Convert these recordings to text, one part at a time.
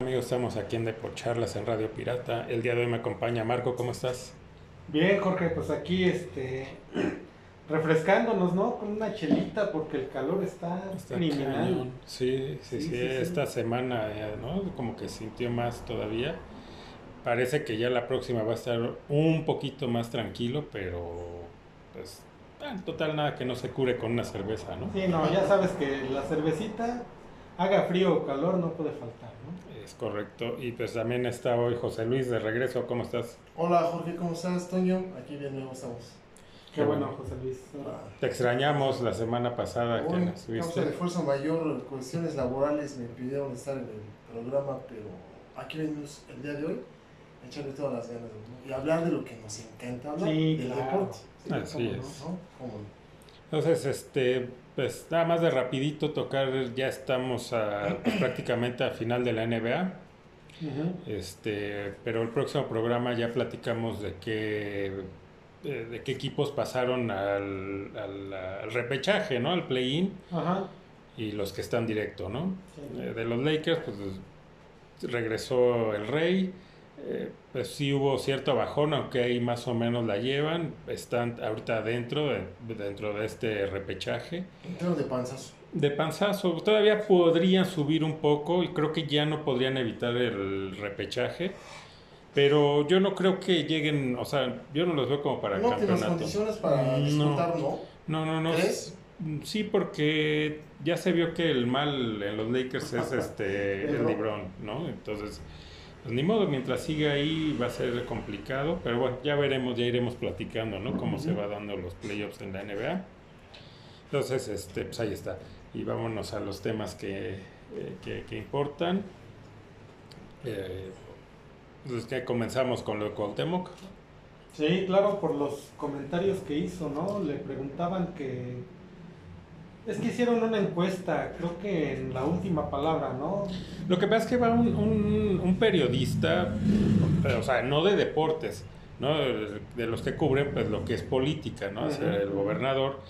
Amigos, estamos aquí en Depocharlas en Radio Pirata. El día de hoy me acompaña Marco, ¿cómo estás? Bien, Jorge, pues aquí este refrescándonos, ¿no? Con una chelita porque el calor está, Está criminal. Sí, sí, sí, Sí, sí, esta semana, eh, ¿no? Como que sintió más todavía. Parece que ya la próxima va a estar un poquito más tranquilo, pero pues, en total nada que no se cure con una cerveza, ¿no? Sí, no, ya sabes que la cervecita, haga frío o calor, no puede faltar, ¿no? Es correcto. Y pues también está hoy José Luis de regreso. ¿Cómo estás? Hola Jorge, ¿cómo estás? Toño, aquí de nuevo estamos. Qué bueno, José Luis. Te extrañamos la semana pasada que Hoy, no causa de estuviste. fuerza mayor, cuestiones laborales me impidieron estar en el programa, pero aquí venimos el día de hoy a echarle todas las ganas ¿no? y hablar de lo que nos encanta hablar, Sí, del claro. deporte. Sí, Así cómo es. ¿no? ¿Cómo? Entonces, este, pues nada más de rapidito tocar, ya estamos a- pues, prácticamente a final de la NBA. Este, pero el próximo programa ya platicamos de qué, de, de qué equipos pasaron al, al- al repechaje, ¿no? Al play-in y los que están directo, ¿no? Eh, de los Lakers, pues regresó el Rey. Eh, pues sí hubo cierto bajón, aunque ahí más o menos la llevan. Están ahorita dentro de, dentro de este repechaje. Entero de panzazo. De panzazo, todavía podrían subir un poco y creo que ya no podrían evitar el repechaje. Pero yo no creo que lleguen, o sea, yo no los veo como para el no campeonato. condiciones para No. disfrutar, ¿no? No, no, no. ¿Crees? Sí, porque ya se vio que el mal en los Lakers es este el LeBron. LeBron, ¿no? Entonces, pues ni modo, mientras siga ahí va a ser complicado, pero bueno, ya veremos, ya iremos platicando, ¿no? Cómo se va dando los playoffs en la NBA. Entonces, este, pues ahí está. Y vámonos a los temas que, eh, que, que importan. Eh, pues que comenzamos con lo de Cuauhtémoc. Sí, claro, por los comentarios que hizo, ¿no? Le preguntaban que... Es que hicieron una encuesta, creo que en la última palabra, ¿no? Lo que pasa es que va un, un- un periodista, o sea, no de deportes, ¿no? De, los que cubren pues lo que es política, ¿no? O sea, Ujú. el gobernador.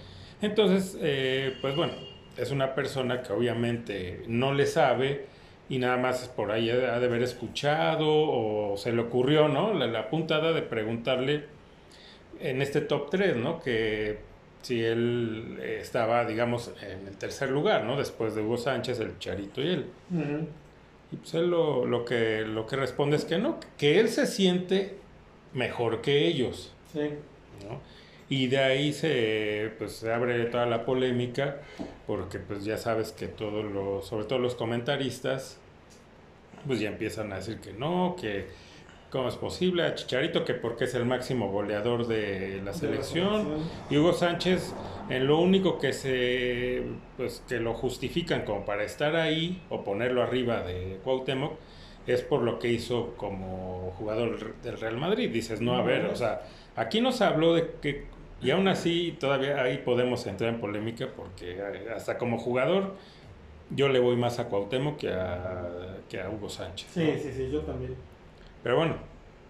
Entonces, eh, pues bueno, es una persona que obviamente no le sabe y nada más por ahí ha de haber escuchado o se le ocurrió, ¿no? La, la puntada de preguntarle en este top 3, ¿no? Que si él eh, estaba, digamos, en el tercer lugar, ¿no? Después de Hugo Sánchez, el Charito y él. Y pues él lo, lo que, lo que responde es que no, que él se siente mejor que ellos, Sí. ¿no? Y de ahí se, pues, se abre toda la polémica, porque pues ya sabes que todos los, sobre todo los comentaristas, pues ya empiezan a decir que no, que cómo es posible, a Chicharito que porque es el máximo goleador de la selección, y Hugo Sánchez, en lo único que se pues que lo justifican como para estar ahí o ponerlo arriba de Cuauhtémoc es por lo que hizo como jugador del Real Madrid. Dices, no, a ver, o sea, aquí nos habló de que y aún así todavía ahí podemos entrar en polémica porque hasta como jugador yo le voy más a Cuauhtémoc que a, que a Hugo Sánchez. Sí, sí, sí, yo también. Pero bueno,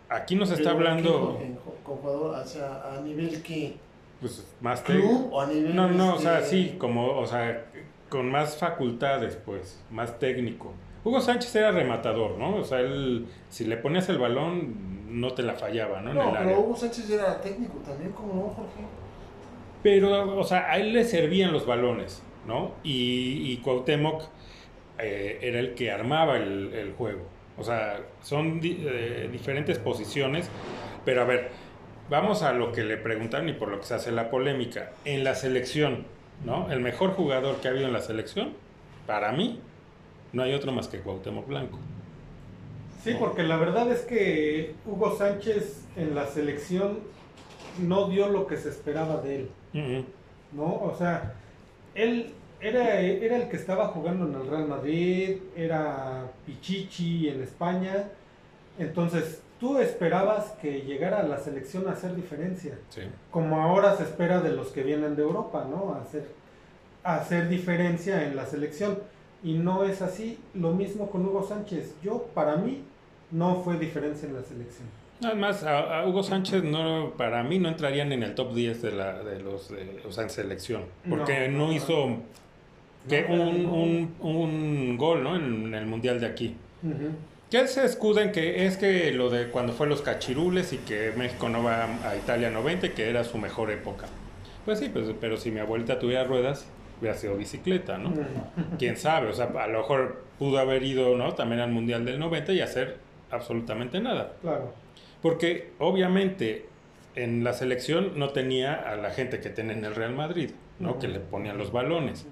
aquí nos está hablando ¿qué, Jorge, con jugador, o sea, a nivel que pues más club o a nivel No, no, o sea, este, sí, como, o sea, con más facultades, pues, más técnico. Hugo Sánchez era rematador, ¿no? O sea, él, si le ponías el balón, no te la fallaba, ¿no? En No, el área. pero Hugo Sánchez era técnico también, ¿cómo no, Jorge? Pero, o sea, a él le servían los balones, ¿no? Y, y Cuauhtémoc eh, era el que armaba el, el juego. O sea, son di- eh, diferentes posiciones, pero a ver, vamos a lo que le preguntaron y por lo que se hace la polémica. En la selección, ¿no? El mejor jugador que ha habido en la selección, para mí, no hay otro más que Cuauhtémoc Blanco. Sí, porque la verdad es que Hugo Sánchez en la selección no dio lo que se esperaba de él. ¿no? O sea, él era, era el que estaba jugando en el Real Madrid, era Pichichi en España, entonces tú esperabas que llegara a la selección a hacer diferencia, Sí. como ahora se espera de los que vienen de Europa, ¿no? A hacer, a hacer diferencia en la selección. Y no es así. Lo mismo con Hugo Sánchez. Yo, para mí, no fue diferencia en la selección. Nada más, a, a Hugo Sánchez no, para mí no entrarían en el top 10 de, la, de los, de- o sea, en selección, porque no, No, no, hizo que un, un, un gol, ¿no? En, el Mundial de aquí. Ujú. Ya se escudan que es que lo de cuando fue los cachirules y que México no va a Italia 90, y que era su mejor época. Pues sí, pues, pero si mi abuelita tuviera ruedas, hubiera sido bicicleta, ¿no? Quién sabe, o sea, a lo mejor pudo haber ido, ¿no? También al Mundial del 90 y hacer absolutamente nada. Claro. Porque obviamente en la selección no tenía a la gente que tiene en el Real Madrid, ¿no? Que le ponían los balones.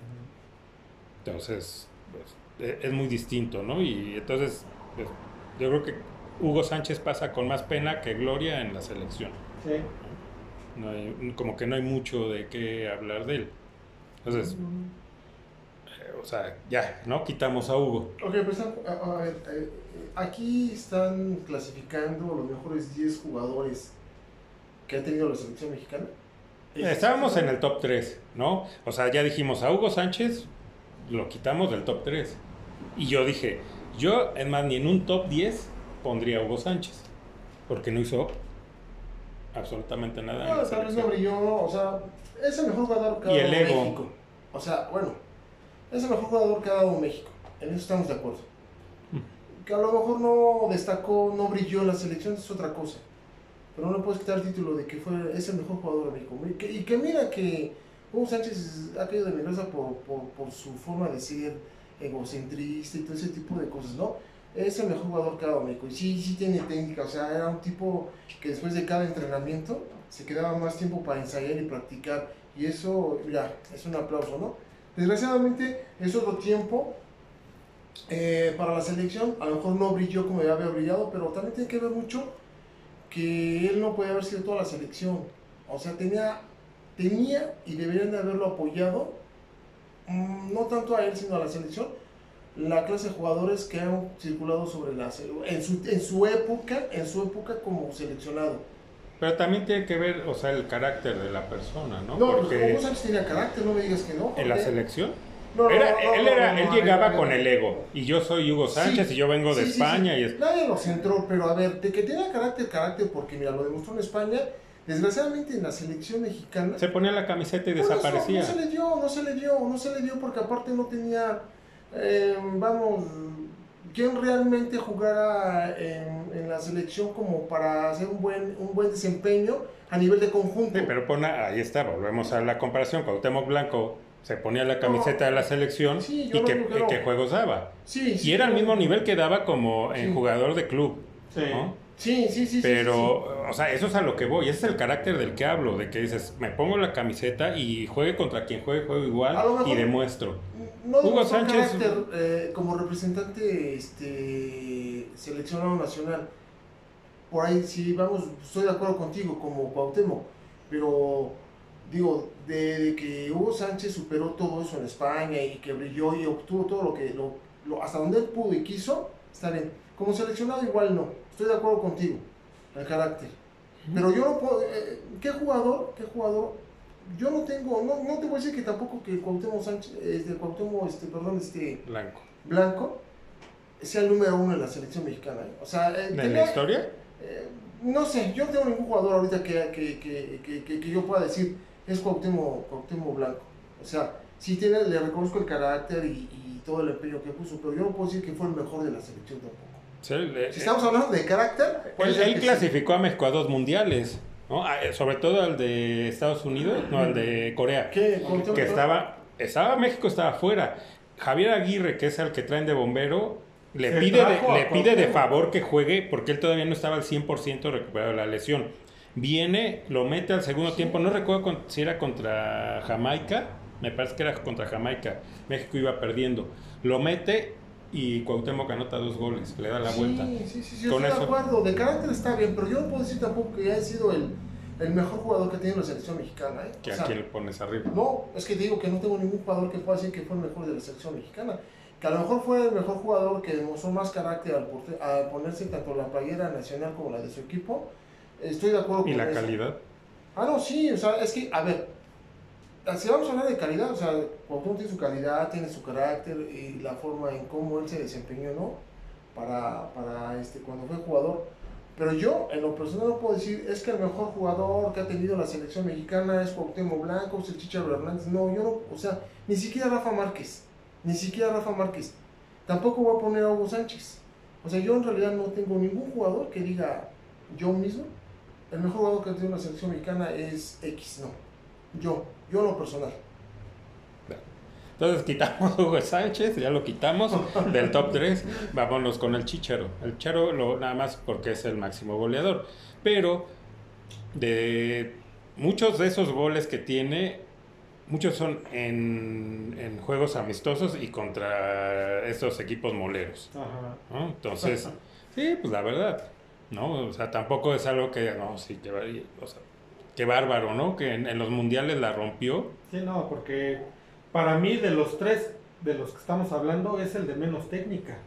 Entonces, pues, e- es muy distinto, ¿no? Y entonces, pues, yo creo que Hugo Sánchez pasa con más pena que gloria en la selección. Sí. No hay- como que no hay mucho de qué hablar de él. Entonces, eh, o sea, ya, ¿no? Quitamos a Hugo. Ok, pues a, a- eh, aquí están clasificando los mejores 10 jugadores que ha tenido la selección mexicana. Estábamos en el top 3, ¿no? O sea, ya dijimos a Hugo Sánchez, lo quitamos del top 3. Y yo dije, yo, es más, ni en un top 10 pondría a Hugo Sánchez, porque no hizo absolutamente nada. No, tal vez no brilló, o sea, es el mejor jugador que ha dado. México. O sea, bueno, es el mejor jugador que ha dado México. En eso estamos de acuerdo. Que a lo mejor no destacó, no brilló en la selección, es otra cosa. Pero no le puedes quitar el título de que fue, es el mejor jugador de México. Y que, y que mira que Hugo Sánchez ha caído de mi raza por, por, por su forma de ser egocentrista y todo ese tipo de cosas, ¿no? Es el mejor jugador que ha dado México. Y sí, sí tiene técnica, o sea, era un tipo que después de cada entrenamiento se quedaba más tiempo para ensayar y practicar. Y eso, ya, es un aplauso, ¿no? Desgraciadamente es otro tiempo eh, para la selección. A lo mejor no brilló como ya había brillado, pero también tiene que ver mucho que él no podía haber sido toda la selección. O sea, tenía, tenía y deberían de haberlo apoyado, mm, no tanto a él, sino a la selección, la clase de jugadores que han circulado sobre la en su, en su época, en su época como seleccionado. Pero también tiene que ver, o sea, el carácter de la persona, ¿no? No, Porque Hugo Sánchez tenía carácter, no me digas que no. en la selección, No, no, era- no, él, era, llegaba con el ego, y yo soy Hugo Sánchez Sí, y yo vengo de sí, España sí. y es... Nadie lo centró, pero a ver, de que tenía carácter, carácter, porque mira, lo demostró en España. Desgraciadamente en la selección mexicana. Se ponía la camiseta y por eso desaparecía. No se le dio, no se le dio, no se le dio, porque aparte no tenía, eh, vamos, quien realmente jugara en, en la selección como para hacer un buen, un buen desempeño a nivel de conjunto. Sí, pero ahí está, volvemos a la comparación. Cuauhtémoc Blanco se ponía la camiseta de la selección Sí, y qué, que juegos daba. sí, sí, Y era al mismo nivel que daba como en Sí. jugador de club. Sí. ¿no? Sí, sí, sí. sí, Pero, sí, o sea, eso es a lo que voy. Ese es el carácter del que hablo, de que dices, me pongo la camiseta y juegue contra quien juegue, juego igual mejor- y demuestro. sí. No Hugo Sánchez- carácter eh, como representante este, seleccionado nacional. Por ahí sí, vamos, estoy de acuerdo contigo como Cuauhtémoc, pero digo, de, de que Hugo Sánchez superó todo eso en España y que brilló y obtuvo todo lo que, lo, lo- hasta donde él pudo y quiso, está bien. Como seleccionado igual no, estoy de acuerdo contigo, el carácter. Pero yo no puedo, eh, ¿qué jugador, qué jugador? Yo no tengo, no, no te voy a decir que tampoco que Cuauhtémoc Sánchez, este, Cuauhtémoc, este, perdón, este, Blanco. Blanco, sea el número uno en la selección mexicana. ¿eh? O sea, eh, ¿De tenía- la historia? eh, no sé, yo no tengo ningún jugador ahorita que, que, que, que, que- que yo pueda decir es Cuauhtémoc, Cuauhtémoc Blanco. O sea, sí tiene, le reconozco el carácter y, y todo el empeño que puso, pero yo no puedo decir que fue el mejor de la selección tampoco. Sí, le- Si estamos hablando de carácter, él, sí. clasificó a México a dos mundiales, ¿no? Eh, sobre todo al de Estados Unidos, no, al de Corea. ¿Qué? Que estaba, estaba México estaba afuera. Javier Aguirre, que es el que traen de bombero, le Se pide de, le pide de favor que juegue porque él todavía no estaba al 100% recuperado de la lesión. Viene, lo mete al segundo tiempo, no recuerdo si era contra Jamaica, me parece que era contra Jamaica. México iba perdiendo. Lo mete y Cuauhtémoc anota dos goles, le da la sí, vuelta. Sí, sí, sí, yo Con estoy eso- de acuerdo. De carácter está bien, pero yo no puedo decir tampoco que haya sido el, el mejor jugador que tenido la selección mexicana. ¿eh? Que O a sea, quién le pones arriba. No, es que digo que no tengo ningún jugador que pueda decir que fue el mejor de la selección mexicana. Que a lo mejor fue el mejor jugador que demostró más carácter al, porte- al ponerse tanto la playera nacional como la de su equipo. Estoy de acuerdo Y con la eso. calidad. Ah, no, sí, o sea, es que, a ver, si vamos a hablar de calidad, o sea, Cuauhtémoc tiene su calidad, tiene su carácter y la forma en cómo él se desempeñó, ¿no? Para, para este, cuando fue jugador. Pero yo, en lo personal, no puedo decir, es que el mejor jugador que ha tenido la selección mexicana es Cuauhtémoc Blanco, es el Chicharo Hernández. No, yo no, o sea, ni siquiera Rafa Márquez, ni siquiera Rafa Márquez. Tampoco voy a poner a Hugo Sánchez. O sea, yo en realidad no tengo ningún jugador que diga yo mismo, el mejor jugador que ha tenido la selección mexicana es X, no. Yo, yo en lo personal. Entonces quitamos a Hugo Sánchez, ya lo quitamos del top 3. Vámonos con el Chicharo. El Chicharo lo, nada más porque es el máximo goleador. Pero de muchos de esos goles que tiene, muchos son en, en juegos amistosos y contra estos equipos moleros. Ajá. ¿no? Entonces, sí, pues la verdad, ¿no? O sea, tampoco es algo que, no, sí, que, o sea, qué bárbaro, ¿no? Que en, en los mundiales la rompió. Sí, no, porque para mí de los tres de los que estamos hablando es el de menos técnica.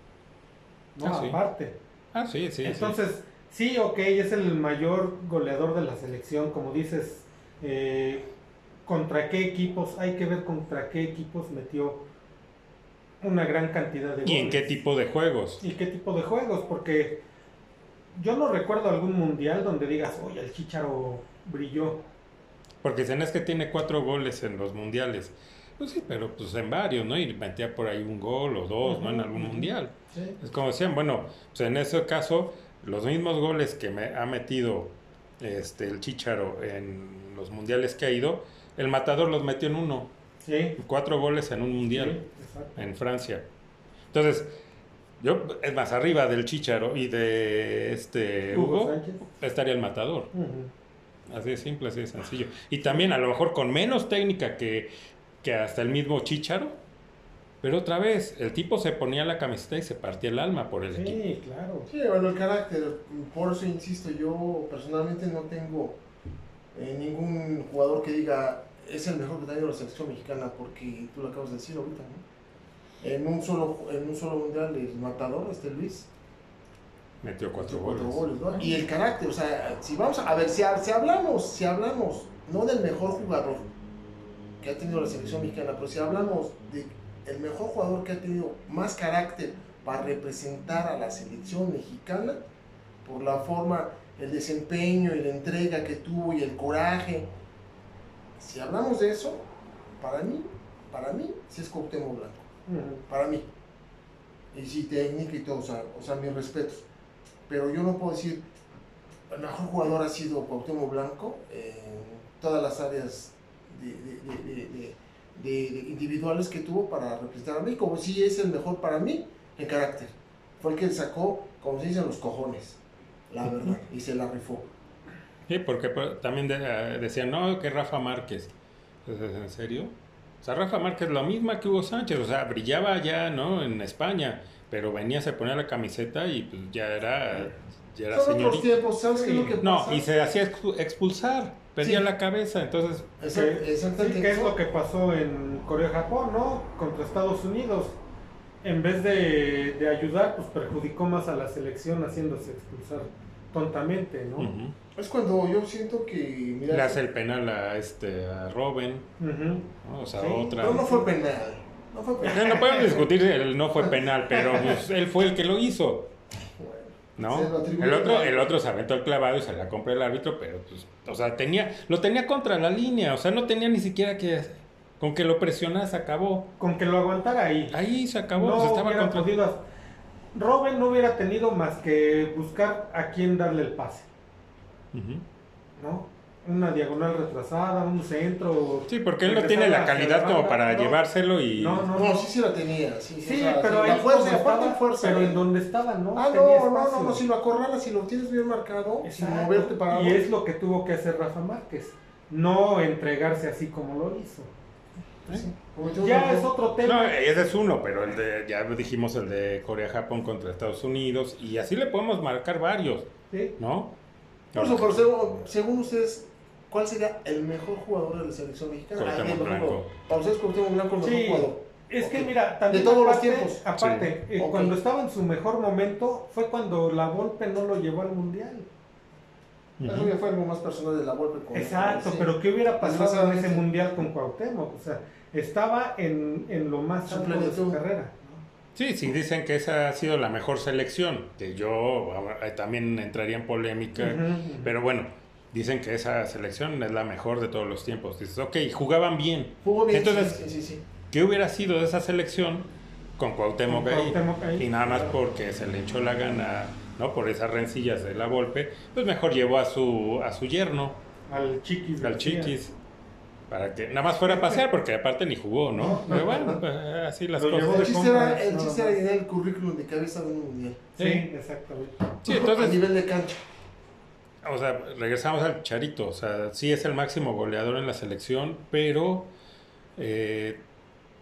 No, Ah, sí. aparte. Ah, sí, sí. sí. Entonces, sí. ok, es el mayor goleador de la selección, como dices, eh, contra qué equipos, hay que ver contra qué equipos metió una gran cantidad de ¿Y en goles. qué tipo de juegos? ¿Y qué tipo de juegos? Porque yo no recuerdo algún mundial donde digas, oye, el Chicharo brilló. Porque dicen es que tiene cuatro goles en los mundiales. Pues sí, pero pues en varios, ¿no? Y metía por ahí un gol o dos, ¿no? En algún mundial. Sí. Es como decían, bueno, pues en ese caso, los mismos goles que me ha metido este, el Chicharo en los mundiales que ha ido, el Matador los metió en uno. Sí. Cuatro goles en un mundial sí, en Francia. Entonces, yo, es más, arriba del Chicharo y de este Hugo Hugo, Sánchez. estaría el Matador. Ujú. Así de simple, así de sencillo. Y también a lo mejor con menos técnica que, que hasta el mismo Chicharo. Pero otra vez, el tipo se ponía la camiseta y se partía el alma por el equipo. Sí, claro. Sí, bueno, el carácter, por eso insisto, yo personalmente no tengo eh, ningún jugador que diga es el mejor que ha tenido la selección mexicana, porque tú lo acabas de decir ahorita, ¿no? En un solo, en un solo mundial, el matador, este Luis, Metió cuatro metió cuatro goles. goles, ¿no? Y el carácter, o sea, si vamos a, a ver, si, si hablamos, si hablamos, no del mejor jugador que ha tenido la selección mexicana, pero si hablamos de el mejor jugador que ha tenido más carácter para representar a la selección mexicana, por la forma, el desempeño y la entrega que tuvo y el coraje, si hablamos de eso, para mí, para mí, sí es Cuauhtémoc Blanco para mí. Y sí, técnica y todo, o sea, o sea, mis respetos. Pero yo no puedo decir, el mejor jugador ha sido Cuauhtémoc Blanco en todas las áreas de, de- de- de- individuales que tuvo para representar a México. Sí es el mejor para mí en carácter. Fue el que sacó, como se dicen, los cojones, la verdad, y se la rifó. Sí, porque pues, también de- decían, no, que Rafa Márquez. Entonces, ¿En serio? O sea, Rafa Márquez lo mismo que Hugo Sánchez, o sea, brillaba ya, ¿no? En España, pero venía, se ponía la camiseta y pues ya era, ya era Son otros tiempos, ¿sabes qué es lo que No, pasa? y se hacía expu- expulsar, perdía Sí. la cabeza, entonces, Exact- sí, que es lo que pasó en Corea-Japón, ¿no? Contra Estados Unidos. En vez de, de ayudar, pues perjudicó más a la selección haciéndose expulsar tontamente, ¿no? Es cuando yo siento que... Mira, le hace el penal a, este, a Robin. ¿no? o sea, Sí, otra. Pero no fue penal. No fue O penal. sea, no podemos discutir, el no fue penal, pero pues, él fue el que lo hizo. ¿no? El otro, el otro se aventó el clavado y se la compró el árbitro, pero pues, o sea, tenía, lo tenía contra la línea, o sea, no tenía ni siquiera que, con que lo presionas, acabó. Con que lo aguantara ahí. Ahí se acabó, no o sea, estaba contra... podido- Robin no hubiera tenido más que buscar a quién darle el pase. ¿no? Una diagonal retrasada, un centro. Sí, porque él no tiene la calidad como para no. llevárselo y... No, no, No, sí, sí la tenía. Sí, Sí, o sea, pero sí, ahí la fuerza, estaba, fuerza. pero ¿eh? en donde estaba, ¿no? Ah, Tenía no, no, espacio. no, no, si lo acorralas, si lo tienes bien marcado, sin Exacto. moverte para Y es lo que tuvo que hacer Rafa Márquez, no entregarse así como lo hizo. Sí, un Ya es otro No, tema. ese es uno, pero el de, ya dijimos el de Corea-Japón contra Estados Unidos, y así le podemos marcar varios, ¿sí? ¿no? Por eso, pero según, según ustedes, ¿cuál sería el mejor jugador de la selección mexicana? Cuauhtémoc Ah, Blanco. Para ustedes, Cuauhtémoc Blanco el mejor Sí, jugador. es que mira, también De todos los aparte, tiempos. aparte Sí. eh, cuando estaba en su mejor momento fue cuando la Volpe no lo llevó al Mundial. Eso Ujú. ya fue algo más personal de la Volpe con Exacto, sí. pero ¿qué hubiera pasado en ese. Mundial con Cuauhtémoc? O sea, estaba en, en lo más alto de su carrera. Sí, sí, dicen que esa ha sido la mejor selección, que yo eh, también entraría en polémica, pero bueno, dicen que esa selección es la mejor de todos los tiempos. Dices, ok, jugaban bien. Jugó bien, Entonces- sí, sí. ¿Qué hubiera sido de esa selección con Cuauhtémoc, Con ahí. Cuauhtémoc ahí, Y nada más porque se le echó la gana, ¿no? Por esas rencillas de la Volpe, pues mejor llevó a su, a su yerno, Al Chiquis. al. Chiquis. Para que nada más fuera a pasear, porque aparte ni jugó, ¿no? No. Pero bueno, pues, así las Lo cosas. El de chiste era, el chiste era el currículum de estado en un mundial. Sí, Sí. exactamente. Sí, A nivel de cancha. O sea, regresamos al Charito. O sea, sí es el máximo goleador en la selección, pero eh,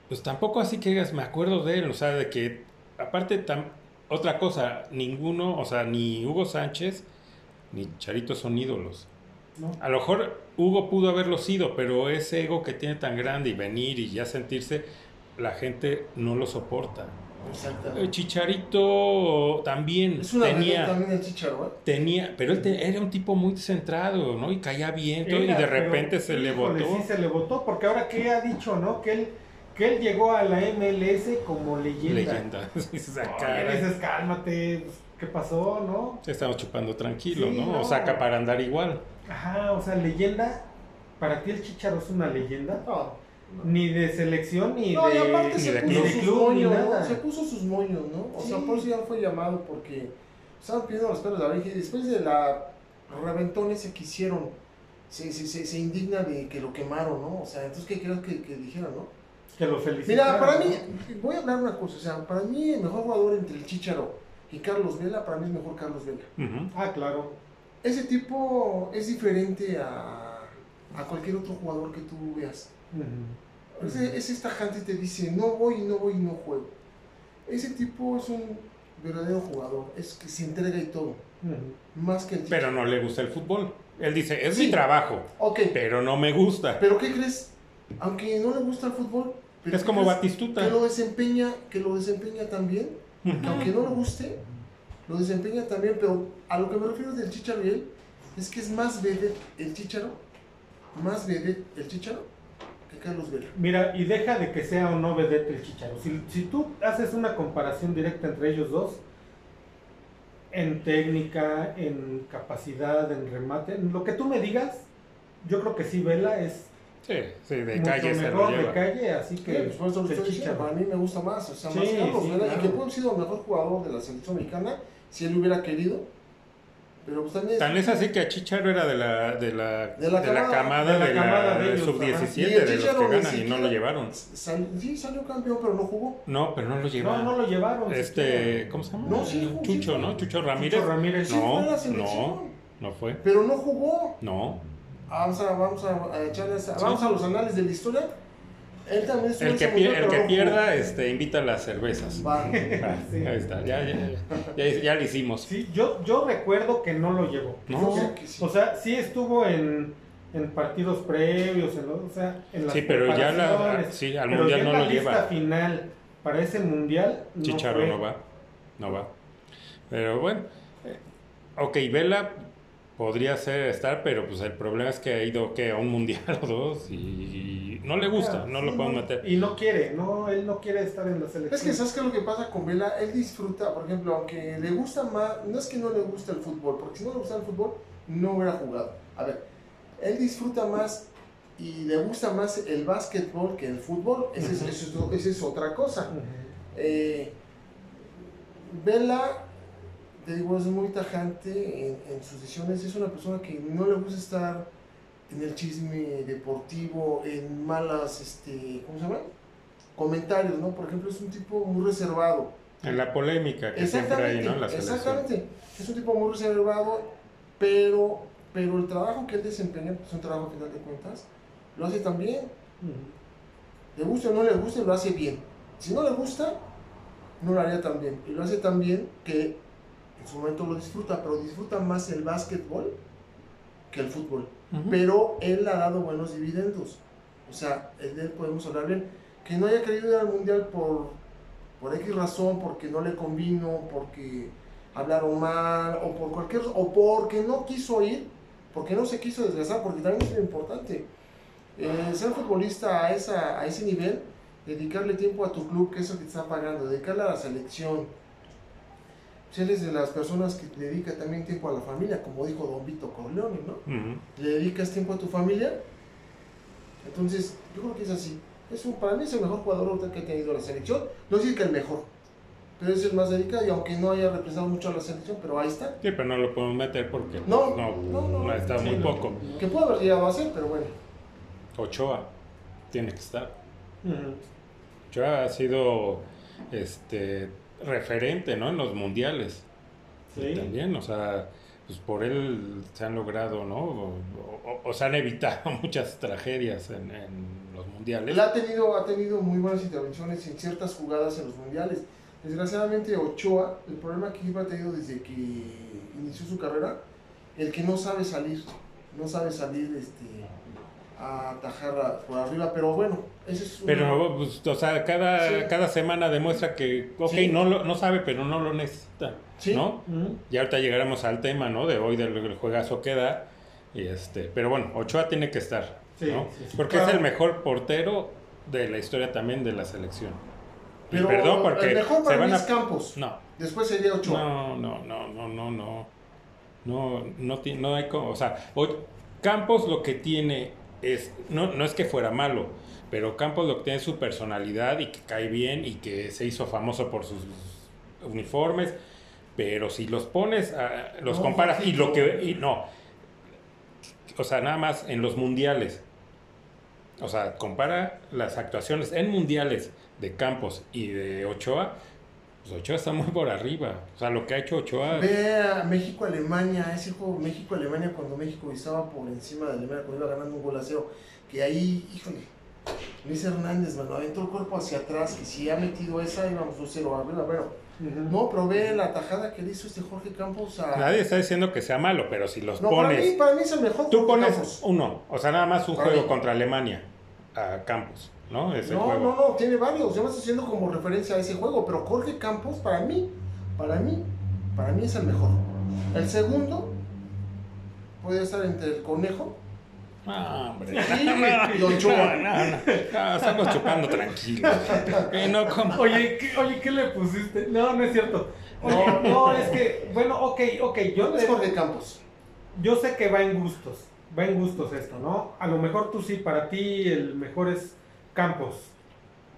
pues tampoco así que digas, me acuerdo de él. O sea, de que, aparte, tam- otra cosa, ninguno, o sea, ni Hugo Sánchez ni Charito son ídolos. ¿no? A lo mejor Hugo pudo haberlo sido, pero ese ego que tiene tan grande y venir y ya sentirse, la gente no lo soporta. El Exactamente. Chicharito también Es una verdad tenía, también el Chicharo, ¿eh? tenía, pero él te- era un tipo muy centrado, ¿no? Y caía bien, todo, y de pero, repente se le. Sí, se le votó, porque ahora que ha dicho, ¿no? Que él, que él llegó a la MLS como leyenda. Leyenda. Oye, dices, cálmate, pues, ¿qué pasó, no? Estamos chupando tranquilo, Sí, ¿no? no. O saca para andar igual. Ajá, o sea, leyenda. ¿Para ti el Chicharo es una leyenda? No. Ni de selección, ni No, y de, aparte ni se de puso sus club, moños, ¿no? nada. Se puso sus moños, ¿no? O sea, por eso ya fue llamado, porque estaban pidiendo los pelos de la Virgen. Y después de la reventón ese que hicieron, se, se, se, se indigna de que lo quemaron, ¿no? O sea, entonces, ¿qué crees que, que dijeron, no? que lo felicitaron. Mira, para ¿no? mí, voy a hablar una cosa, o sea, para mí el mejor jugador entre el Chicharo y Carlos Vela, para mí es mejor Carlos Vela. Ah, claro. Ese tipo es diferente a, a cualquier otro jugador que tú veas. Ese es tajante y te dice, no voy, no voy, no juego. Ese tipo es un verdadero jugador, es que se entrega y todo, más que el Pero no le gusta el fútbol. Él dice, es Sí. mi trabajo, pero no me gusta. pero ¿qué crees? Aunque no le gusta el fútbol, pero Es ¿qué como? Batistuta. Que lo desempeña, que lo desempeña también, aunque no le guste, lo desempeña también, pero a lo que me refiero del Chicharo y él, es que es más vedette el Chicharo, más vedette el Chicharo Carlos Vela. Mira, y deja de que sea o no vedette el Chicharo. Si, si tú haces una comparación directa entre ellos dos, en técnica, en capacidad, en remate, en lo que tú me digas, yo creo que sí, Vela es Sí, sí, de mucho calle se lo mejor de calle, así que Sí, pues por eso diciendo, Chicharo. para mí me gusta más, o sea, Sí, más Carlos sí, Vela, y que puede haber sido el mejor jugador de la selección mexicana si él hubiera querido, pero pues también... Tan es así que a Chicharo era de la, de la, De la de la camada- de la de la, camada de ellos, sub-17, Y el de los que ganan y no lo llevaron. Sal- sí, salió campeón, pero no jugó. No, pero no lo No, llevaron. no lo llevaron. Este. ¿cómo se llama? No, sí, sí Chucho. ¿no? Chucho Ramírez. Chucho Ramírez. Sí, No, selección. no, no fue. Pero no jugó. No. Vamos a, vamos a, a vamos a los anales de la historia. Él también estuvo El que, pier- el pierda, este, invita las cervezas. Va. Ah, Sí. Ahí está, ya, ya, ya, ya lo hicimos. Sí, yo, yo recuerdo que no lo llevó. No. Yo creo que sí. O sea, sí estuvo en, en partidos previos, en o sea, en las Sí, pero ya la, preparaciones, sí, al pero mundial ya no la lo lista lleva. final para ese mundial no Chicharo fue. no va, no va. Pero bueno, eh, ok, Vela podría ser estar, pero pues el problema es que ha ido que a un mundial o dos y no le gusta, no sí, lo pueden meter. Y no quiere, no, él no quiere estar en la selección. Es que, ¿sabes qué es lo que pasa con Vela? Él disfruta, por ejemplo, aunque le gusta más, no es que no le gusta el fútbol, porque si no le gusta el fútbol, no hubiera jugado. A ver, él disfruta más y le gusta más el básquetbol que el fútbol, esa es, es- es otra cosa. Eh, Vela, te digo, es muy tajante en, en sus decisiones. Es una persona que no le gusta estar en el chisme deportivo, en malas, este, ¿cómo se llama? Comentarios, ¿no? Por ejemplo, es un tipo muy reservado. En la polémica que siempre hay, ¿no? En la exactamente. Es un tipo muy reservado, pero, pero el trabajo que él desempeña, pues, es un trabajo a final de cuentas, lo hace también. Le guste o no le guste, lo hace bien. Si no le gusta, no lo haría tan bien. Y lo hace tan bien que en su momento lo disfruta, pero disfruta más el básquetbol que el fútbol. Pero él ha dado buenos dividendos. O sea, de él podemos hablar bien. Que no haya querido ir al mundial por, por X razón, porque no le convino, porque hablaron mal, o por cualquier o porque no quiso ir, porque no se quiso desgastar, porque también es muy importante. Eh, ser futbolista a, esa, a ese nivel, dedicarle tiempo a tu club, que es el que te está pagando, dedicarle a la selección. Si eres de las personas que le dedica también tiempo a la familia, como dijo Don Vito Corleone, ¿no? Le dedicas tiempo a tu familia. Entonces, yo creo que es así. Es un, para mí es el mejor jugador que ha tenido la selección. No decir que el mejor, pero es el más dedicado y aunque no haya representado mucho a la selección, pero ahí está. Sí, pero no lo podemos meter porque No, no, no, no, no está sí, muy no. poco. Que puede haber llegado a ser, pero bueno. Ochoa tiene que estar. Ujú. Ochoa ha sido este referente, ¿no? En los mundiales. Sí. También, o sea, pues por él se han logrado, ¿no? O, o- o se han evitado muchas tragedias en, en los mundiales. Él ha tenido, ha tenido muy buenas intervenciones en ciertas jugadas en los mundiales. Desgraciadamente Ochoa, el problema que siempre ha tenido desde que inició su carrera, el que no sabe salir, no sabe salir este, a atajar a- por arriba, pero bueno, ese es un- Pero, pues, o sea, cada, Sí. cada semana demuestra que, ok, Sí. no, lo, no sabe, pero no lo necesita, Sí. ¿no? Ujú. Y ahorita llegaremos al tema, ¿no? De hoy, del, juegazo que da. Y este, pero bueno, Ochoa tiene que estar, Sí, ¿no? sí, sí. Porque es el mejor portero de la historia también de la selección. Y pero perdón, porque el mejor se para mí van a... es Campos, No, después sería Ochoa. no, no, no, no, no, no. No, no, no hay como, o sea, Campos lo que tiene es, no, no es que fuera malo, pero Campos lo que tiene su personalidad y que cae bien y que se hizo famoso por sus uniformes, pero si los pones, a- los No, comparas y lo que, y no, o sea, nada más en los mundiales, o sea, compara las actuaciones en mundiales de Campos y de Ochoa, pues Ochoa está muy por arriba. O sea, lo que ha hecho Ochoa. Ve a México-Alemania, ese juego México-Alemania cuando México estaba por encima de Alemania, cuando iba ganando un gol a cero, que ahí, híjole, Luis Hernández, mano, aventó el cuerpo hacia atrás, y si ha metido esa, íbamos 2-0 arriba, bueno. No, pero ve la tajada que le hizo este Jorge Campos a... Nadie está diciendo que sea malo, pero si los No, para mí, pones. para mí es el mejor Tú Jorge pones Campos. uno, o sea, nada más un Para juego mí. contra Alemania a Campos, ¿no? Ese No, juego. no, no, tiene varios. Yo me estoy haciendo como referencia a ese juego, pero Jorge Campos, para mí, para mí, para mí es el mejor. El segundo puede estar entre el conejo Ah, hombre. y Ochoa. No, no, no, estamos chupando tranquilos. Eh, no, como. Oye, ¿qué, oye, ¿qué le pusiste? No, no es cierto. Oye, no, es que, bueno, ok, ok, yo, ¿Dónde te- es Jorge Campos? yo sé que va en gustos, va en gustos esto, ¿no? A lo mejor tú sí, para ti el mejor es Campos,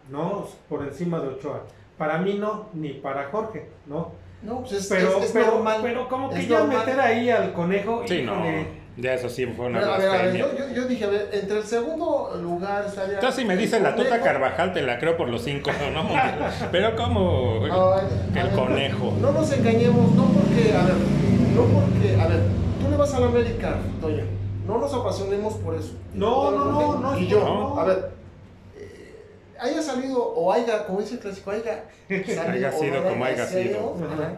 ¿no? Por encima de Ochoa. Para mí no, ni para Jorge, ¿no? No, pues es, Pero, es- es pero, normal. pero como que ya normal. meter ahí al conejo, Sí, no. híjole. Ya eso sí fue una Pero, a ver, a ver, blasfemia. yo, yo, yo dije, a ver, entre el segundo lugar estaría... Entonces, si me dice el la conejo. Carvajal, te la creo por los cinco, ¿no? Pero, como el ver, conejo. No nos engañemos, no porque, a ver, no porque, a ver, tú le vas a la América, Toño. No nos apasionemos por eso. No, no, no, no, Y yo, no. a ver, haya salido o haya, como dice el clásico, haya salido Haya sido como haya sido. ajá,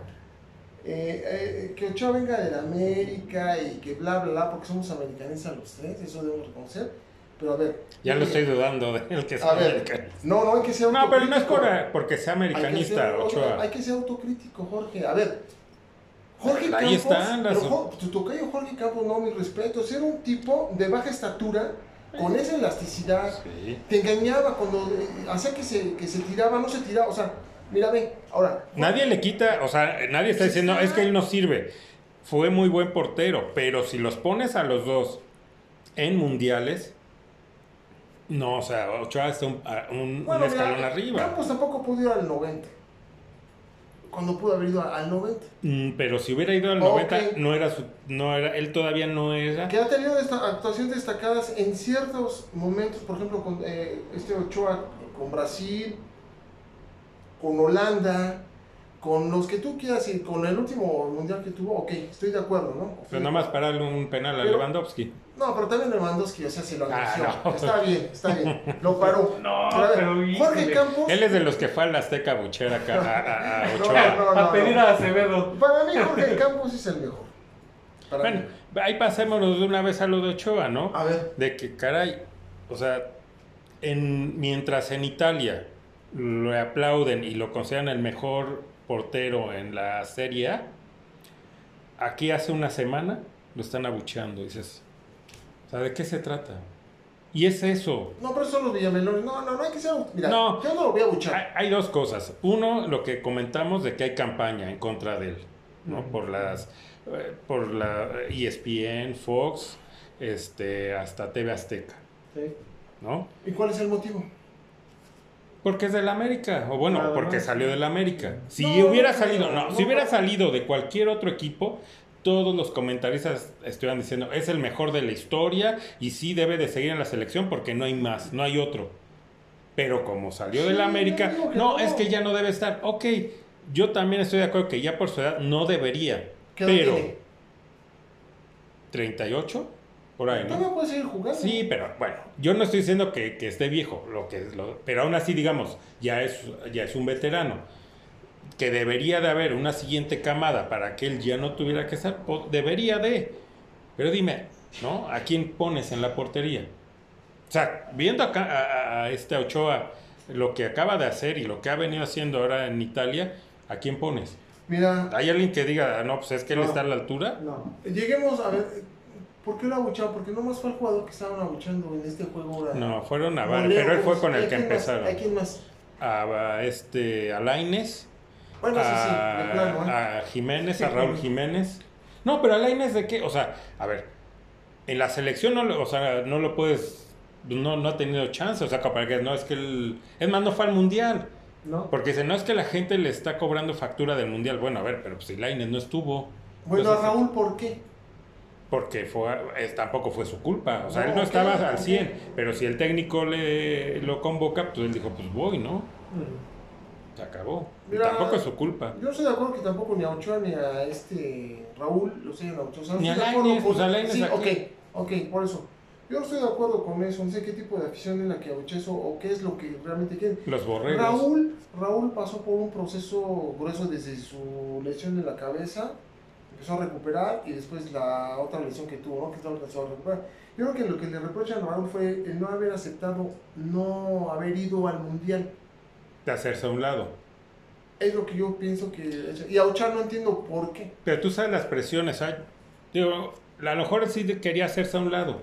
eh, eh, que Ochoa venga de la América y que bla, bla, bla, porque somos americanistas los tres, eso debemos reconocer. Pero a ver. Ya lo eh, estoy dudando de él que es A ver, americanista. no, no hay que ser No, pero no es autocrítico. por, porque sea Hay americanista, ser- Ochoa. Hay que ser autocrítico, Jorge. A ver, Jorge Ahí Campos, están las- pero tu tocayo Jorge Campos, no, mi respeto, era un tipo de baja estatura, con esa elasticidad, Sí. te engañaba cuando eh, hacía que se, que se tiraba, no se tiraba, o sea, mira, ve, ahora, Nadie le quita, o sea, nadie está diciendo, es que él no sirve. Fue muy buen portero, pero si los pones a los dos en mundiales, no, o sea, Ochoa está un, a- un- escalón mira, arriba. Campos tampoco pudo ir al 90, cuando pudo haber ido al 90. Mm, pero si hubiera ido al Ok. 90, no era su, no era, él todavía no era. Que ha tenido esta- actuaciones destacadas en ciertos momentos, por ejemplo, con eh, este Ochoa con Brasil, con Holanda, con los que tú quieras y con el último mundial que tuvo, ok, estoy de acuerdo, ¿no? Pero nada más pararle un penal a Pero- Lewandowski. No, pero también Lewandowski, o sea, se lo Ah, anunció. no. Está bien, está bien, lo paró. No, a ver, pero Jorge híjole. Campos. Él es de los que fue al Azteca Buchera acá, a, a- a Ochoa. no, no, A pedir a Acevedo. Para mí, Jorge Campos es el mejor. Para Bueno, mí. ahí pasémonos de una vez a lo de Ochoa, ¿no? A ver, De que, caray, o sea, en, mientras en Italia lo aplauden y lo consideran el mejor portero en la Serie A, aquí hace una semana lo están abucheando. Dices, o sea, ¿de qué se trata? Y es eso. no, pero son los Villamelones. No, no, no hay que ser. Mira, No. yo no lo voy a buchar. hay dos cosas. Uno, lo que comentamos de que hay campaña en contra de él, ¿no? Por las, eh, por la ESPN, Fox, este, hasta TV Azteca, Sí. ¿no? ¿Y cuál es el motivo? Porque es del América, o bueno, Nada porque más. salió del América. Si No, hubiera salido, no, no, si hubiera salido de cualquier otro equipo, todos los comentaristas estuvieran diciendo, es el mejor de la historia y sí debe de seguir en la selección porque no hay más, no hay otro. Pero como salió Sí, del América, no, es que ya no debe estar. Ok, yo también estoy de acuerdo que ya por su edad no debería. ¿Qué Pero, tiene? 38, por ahí, ¿no? Todavía puede seguir jugando. Sí, pero bueno, yo no estoy diciendo que, que esté viejo, lo que es lo- pero aún así, digamos, ya es, ya es un veterano. Que debería de haber una siguiente camada para que él ya no tuviera que estar, po- debería de. Pero dime, ¿no? ¿A quién pones en la portería? O sea, viendo acá a, a- este Ochoa lo que acaba de hacer y lo que ha venido haciendo ahora en Italia, ¿a quién pones? Mira, ¿Hay alguien que diga, "Ah, no, pues es que él No. está a la altura? No. lleguemos a ver. ¿Por qué lo abucharon? Porque nomás fue el jugador que estaban abuchando en este juego ahora. No, fueron a Leo, pero él fue con el ¿a que quién más? empezaron. ¿A quién más? a, a este a Bueno, sí, sí, a, plano, ¿eh? a Jiménez, Sí, a Raúl. Jiménez. No, pero a Lainez de qué, o sea, a ver, en la selección no lo, o sea, no lo puedes no, no ha tenido chance, o sea, para que no es que el es más no fue al mundial, No. porque dice, no es que la gente le está cobrando factura del mundial. Bueno, a ver, pero pues si Lainez no estuvo, Bueno, Entonces, a Raúl, ¿por qué? Porque fue es- tampoco fue su culpa, o sea, No, él no estaba al ok. 100, pero si el técnico le lo convoca, pues él dijo, pues voy, ¿no? Mm. Se acabó. Mira, tampoco es su culpa. Yo estoy de acuerdo que tampoco ni a Ochoa ni a este Raúl los hayan Ni a Lainez, pues a Lainez Sí, aquí. ok, ok, por eso. Yo no estoy de acuerdo con eso. No sé qué tipo de afición es la que abuchea eso o qué es lo que realmente quieren. Los borregos. Raúl, Raúl pasó por un proceso grueso desde su lesión en la cabeza, empezó a recuperar y después la otra lesión que tuvo, ¿no? que no alcanzó a recuperar. Yo creo que lo que le reprochan a Raúl fue el no haber aceptado, no haber ido al mundial. de hacerse a un lado. Es lo que yo pienso que... Y a Ochoa no entiendo por qué. Pero tú sabes las presiones. ¿sabes? Digo, a lo mejor sí quería hacerse a un lado.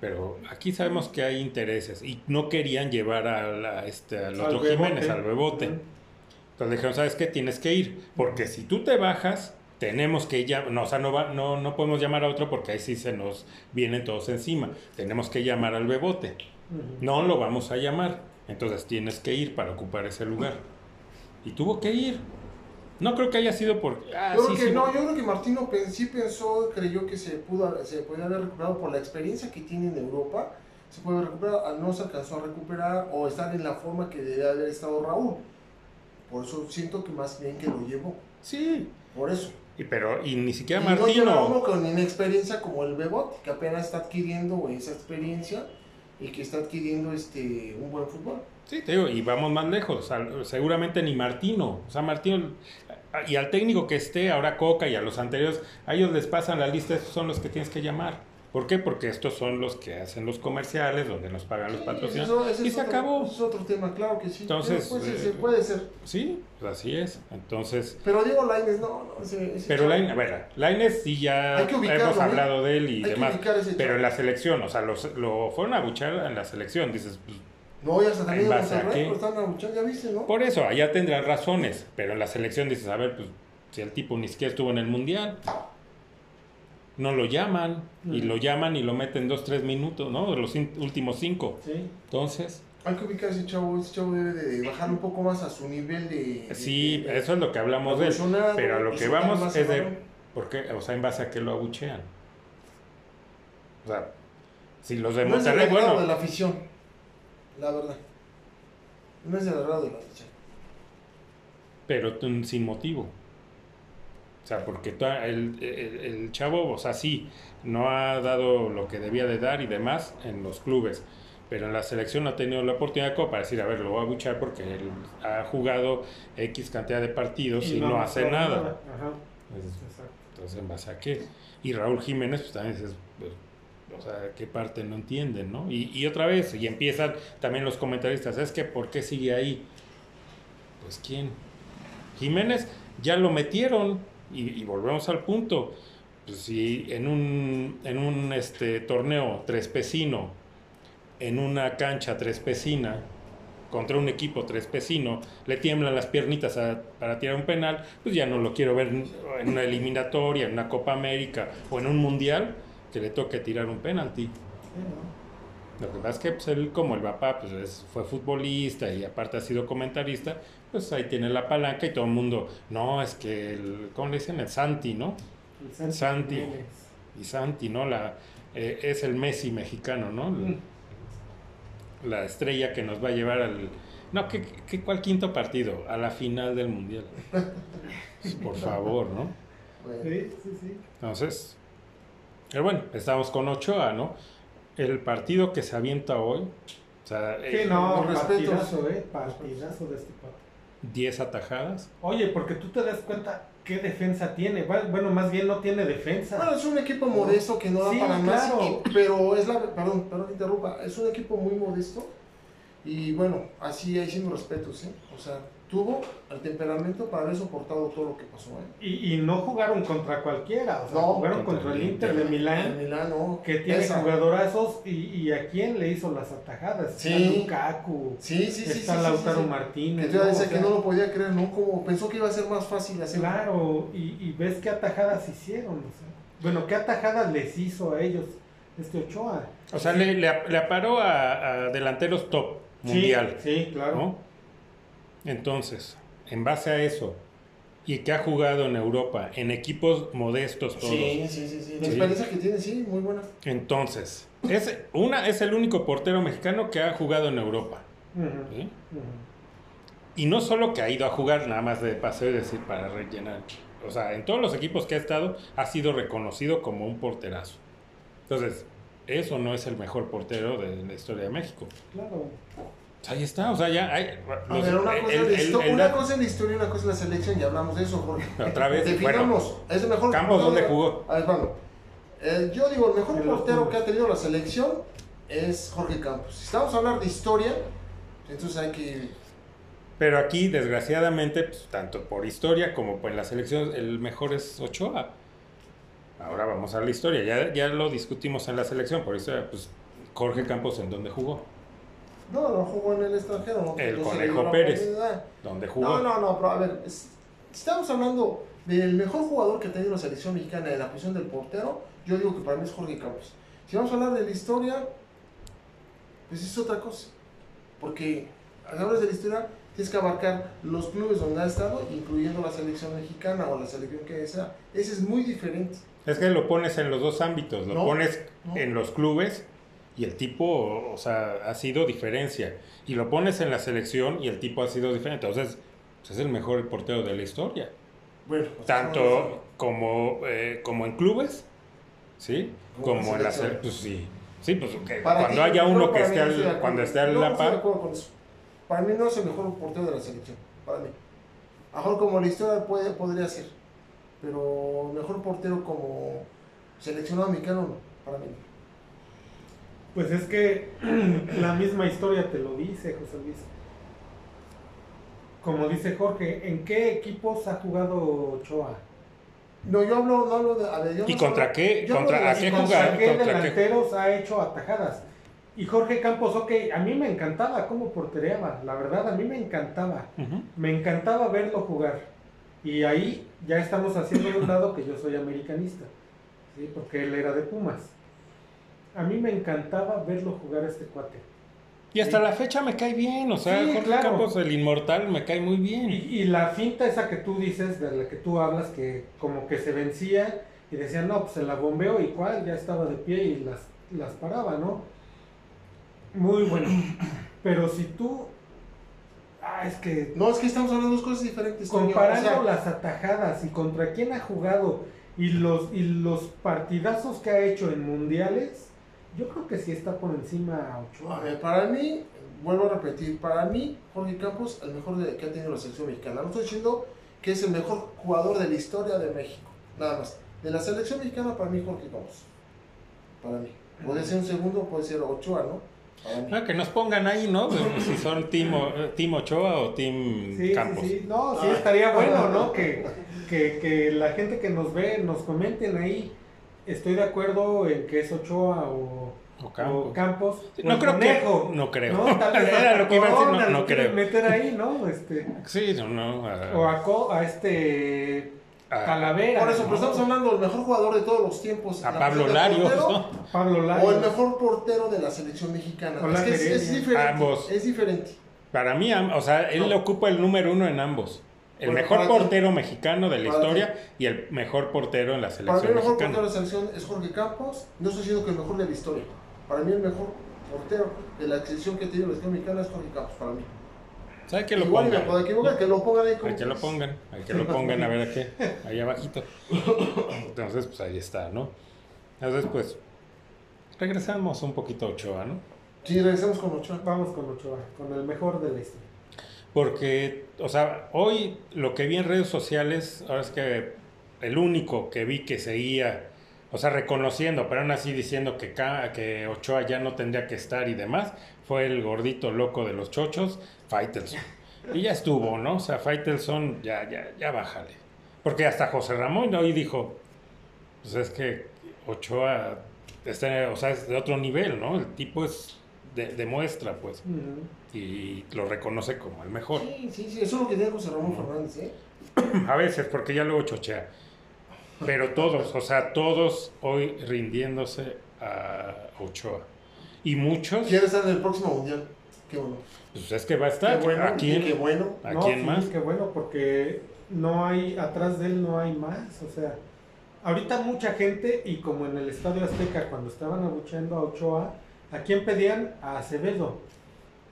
Pero aquí sabemos que hay intereses y no querían llevar a la- este, al Al otro. Jiménez, al Bebote. Entonces dijeron, ¿sabes qué? Tienes que ir. Porque si tú te bajas, tenemos que ya, no, o sea, no, va- no, no podemos llamar a otro porque ahí sí se nos vienen todos encima. Tenemos que llamar al Bebote. No lo vamos a llamar. Entonces tienes que ir para ocupar ese lugar. Y tuvo que ir. No creo que haya sido por... ah, yo sí, creo que sí, no, yo creo que Martino sí pensó, creyó que se pudo, se podía haber recuperado por la experiencia que tiene en Europa, se puede haber recuperado, ah, no se alcanzó a recuperar o estar en la forma que debe haber estado Raúl. Por eso siento que más bien que lo llevó, Sí. por eso. Y, pero, y ni siquiera Y no Martino. uno con inexperiencia como el Bebot, que apenas está adquiriendo esa experiencia y que está adquiriendo este un buen fútbol. Sí, te digo, y vamos más lejos. al- seguramente ni Martino. O sea, Martino. Y al técnico que esté, ahora Coca y a los anteriores, a ellos les pasan la lista, estos son los que tienes que llamar. ¿Por qué? Porque estos son los que hacen los comerciales, donde nos pagan los eso- ese y se otro- acabó. Es otro tema, claro que sí. Entonces, pues, eh, se puede ser. Sí, pues así es. Entonces, Pero Diego Lainez, no, no. Ese, ese pero Lainez, a ver, Lainez sí ya que hemos ¿eh? hablado de él y Hay que demás. ubicar ese Pero en la selección, o sea, los- lo fueron a buchar en la selección. Dices, pues, No, ya hasta también lo están abuchando, ya viste, ¿no? Por eso, allá tendrán razones, pero en la selección dices, a ver, pues si el tipo ni siquiera estuvo en el mundial, no lo llaman, y lo llaman y lo meten dos, tres minutos, ¿no? De los últimos cinco. Sí. Entonces, Hay que ubicar a ese chavo, ese chavo debe de bajar un poco más a su nivel de... de- sí, de- eso es lo que hablamos de él. Pero a lo que vamos es de, balón. ¿por qué? O sea, en base a qué lo abuchean. O sea, si los de No es del bueno, de la afición, la verdad. No es del agrado de la afición. pero sin motivo. O sea, porque el, el- el chavo, o sea, sí, no ha dado lo que debía de dar y demás en los clubes, pero en la selección no ha tenido la oportunidad como para decir, a ver, lo voy a buchar porque él ha jugado X cantidad de partidos y, no, hace nada. Ajá. Es- Exacto. Entonces, ¿en base a qué? Y Raúl Jiménez, pues también dices, pues, o sea, ¿qué parte no entienden, no? Y, y otra vez, y empiezan también los comentaristas, es que ¿por qué sigue ahí? Pues ¿quién? Jiménez ya lo metieron y, y volvemos al punto. Pues si en un, en un este, torneo trespecino, en una cancha trespecina, contra un equipo trespecino, le tiemblan las piernitas a- para tirar un penal, pues ya no lo quiero ver en una eliminatoria, en una Copa América o en un Mundial que le toque tirar un penalti. Sí, ¿no? Lo que pasa es que pues, él, como el papá pues, es- fue futbolista y aparte ha sido comentarista, pues ahí tiene la palanca y todo el mundo, no, es que, el, ¿cómo le dicen? El Santi, ¿no? El Santi. Y Santi, ¿no? La, eh, es el Messi mexicano, ¿no? Mm. La estrella que nos va a llevar al... No, ¿qué, qué, ¿cuál quinto partido? A la final del Mundial. Pues, Por favor, ¿no? Bueno, Sí, sí, sí. Entonces, pero bueno, estamos con Ochoa, ¿no? El partido que se avienta hoy, o sea, Sí, eh, no, respetos. partidazo, eh, partidazo de este cuate. 10 atajadas. Oye, porque tú te das cuenta qué defensa tiene. Bueno, más bien no tiene defensa. Bueno, es un equipo modesto que no da Sí, para más, claro. pero es la, perdón, perdón interrumpa, es un equipo muy modesto y bueno, así hay sin respetos, ¿eh? O sea, tuvo el temperamento para haber soportado todo lo que pasó, ¿eh? Y, y no jugaron contra cualquiera, o sea, No, jugaron contra contra, el el Inter de Milán, Milán, ¿no? que tiene Esa. jugadorazos, y, y a quién le hizo las atajadas. Sí. Está Lukaku, Sí, sí, sí. está Lautaro sí, sí. Martínez. Que yo ¿no? decía O que no lo podía creer, ¿no? Como pensó que iba a ser más fácil hacer. Claro, y, y ves qué atajadas hicieron. o sea. bueno, qué atajadas les hizo a ellos este Ochoa. O sea, le, le, le aparó a, a delanteros top mundial, Sí, claro. Entonces, en base a eso, y que ha jugado en Europa, en equipos modestos todos, Sí, sí, sí, sí. La Sí. experiencia que tiene, sí, muy buena. entonces, es, una, es el único portero mexicano que ha jugado en Europa. Y no solo que ha ido a jugar nada más de paseo y decir para rellenar. O sea, en todos los equipos que ha estado ha sido reconocido como un porterazo. Entonces, eso no es el mejor portero de la historia de México. Claro. Pues ahí está, o sea, ya hay... A los- ver, una cosa, el- es la el- histo- el una dato- cosa es la historia y una cosa es la selección, ya hablamos de eso, Jorge. Otra vez, Definamos, es el mejor Campos, ¿dónde de- jugó? A ver, vamos. Eh, yo digo, el mejor En portero que ha tenido la selección es Jorge Campos. Si estamos a hablar de historia, entonces hay que... Pero aquí, desgraciadamente, pues, tanto por historia como por la selección, el mejor es Ochoa. Ahora vamos a la historia. Ya, ya lo discutimos en la selección. Por historia, pues Jorge Campos, ¿en dónde jugó? No, no jugó en el extranjero. No, El no Conejo Pérez. ¿Dónde jugó? No, no, no, pero a ver, es- estamos hablando del mejor jugador que ha tenido la selección mexicana en la posición del portero, yo digo que para mí es Jorge Campos. Si vamos a hablar de la historia, pues es otra cosa. Porque a hablar de la historia, tienes que abarcar los clubes donde ha estado, incluyendo la selección mexicana o la selección que sea. Ese es muy diferente. Es que lo pones en los dos ámbitos, lo No, pones no. en los clubes y el tipo, o sea, ha sido diferencia. Y lo pones en la selección y el tipo ha sido diferente. Entonces, pues, es el mejor portero de la historia. Bueno, pues, no, Tanto como, eh, como en clubes, ¿sí? Como en Como en la selección. Pues sí. Sí, pues cuando haya uno que esté no al, acuerdo. cuando esté a No, no la par. Para mí no es el mejor portero de la selección. Para mí. A mejor como la historia puede, podría ser. Pero mejor portero como seleccionado mexicano no. Para mí. no. Pues es que la misma historia te lo dice, José Luis. Como dice Jorge, ¿en qué equipos ha jugado Ochoa? No, yo hablo, no hablo de. A ver, yo ¿Y no contra hablo- qué? yo hablo ¿Contra de a qué cosas- jugar? ¿Contra qué ¿Contra qué? delanteros ha hecho atajadas? Y Jorge Campos, ok, a mí me encantaba cómo portereaba, la verdad, a mí me encantaba. Me encantaba verlo jugar. Y ahí ya estamos haciendo de un lado que yo soy americanista, ¿sí? porque él era de Pumas. A mí me encantaba verlo jugar a este cuate. Y hasta Sí. la fecha me cae bien, o sea, Sí, Jorge claro. Campos, el inmortal, me cae muy bien. Y, y la finta esa que tú dices, de la que tú hablas, que como que se vencía y decía, no, pues se la bombeó y cuál, ya estaba de pie y las, las paraba, ¿no? Muy bueno. Pero si tú... Ah, es que No, es que estamos hablando de dos cosas diferentes. Comparando O sea, las atajadas y contra quién ha jugado y los, y los partidazos que ha hecho en mundiales, yo creo que sí está por encima a A Ochoa. ver, para mí, vuelvo a repetir, para mí, Jorge Campos, el mejor de- que ha tenido la selección mexicana. No estoy diciendo que es el mejor jugador de la historia de México, nada más. De la selección mexicana, para mí, Jorge Campos. Para mí. Puede ser un segundo, puede ser Ochoa, ¿no? Ah, que nos pongan ahí, ¿no? Pues, si son Team, O- eh, team Ochoa o Team Sí, Campos. sí, sí. No, sí Ah. estaría bueno, ¿no? Que, que, que la gente que nos ve nos comenten ahí. Estoy de acuerdo en que es Ochoa o, O Campos. o Campos. Sí, no creo que- Conejo, no creo. Tal vez Era lo que iba a decir, no- no creo. meter ahí, ¿no? Este, Sí, no, no. ah, o a, Co- a este... a, Talavera. Por eso, pero ¿no? estamos hablando del mejor jugador de todos los tiempos. a la Pablo Larios, portero, ¿no? Pablo O el Larios. mejor portero de la selección mexicana. Es que es, es diferente. Ambos. Es diferente. Para mí, o sea, él No. ocupa el número uno en ambos. El Bueno, mejor portero mexicano de la historia y el mejor portero en la Para mí selección el mejor mexicana. portero de la selección es Jorge Campos. No estoy diciendo que el mejor de la historia. Para mí el mejor portero de la selección que tiene la selección mexicana es Jorge Campos. Para mí. ¿Sabe que lo Igual me pongan? puedo equivocar, que lo pongan ahí como Hay que lo pongan, hay que lo pongan a ver a qué, ahí abajito. Entonces, pues ahí está, ¿no? Entonces, pues, regresamos un poquito a Ochoa, ¿no? Sí, regresamos con Ochoa. Vamos con Ochoa, con el mejor de la historia. Porque, o sea, hoy lo que vi en redes sociales, ahora es que el único que vi que seguía, o sea, reconociendo, pero aún así diciendo que, que Ochoa ya no tendría que estar y demás, fue el gordito loco de los chochos, Faitelson. Y ya estuvo, ¿no? O sea, Faitelson, ya, ya, ya bájale. Porque hasta José Ramón hoy dijo, pues es que Ochoa, está, o sea, es de otro nivel, ¿no? El tipo es, de, demuestra, pues. Y lo reconoce como el mejor. Sí, sí, sí. Eso es lo que tiene José Ramón Fernández, ¿eh? A veces, porque ya luego chochea. Pero todos, o sea, todos hoy rindiéndose a Ochoa. Y muchos, Quiere estar en el próximo mundial. Qué bueno. pues es que va a estar. Qué bueno. ¿A quién? Qué bueno. ¿A No, quién sí, más? Qué bueno, porque no hay, atrás de él no hay más. O sea, ahorita mucha gente, y como en el Estadio Azteca, cuando estaban abucheando a Ochoa, ¿a quién pedían? A Acevedo.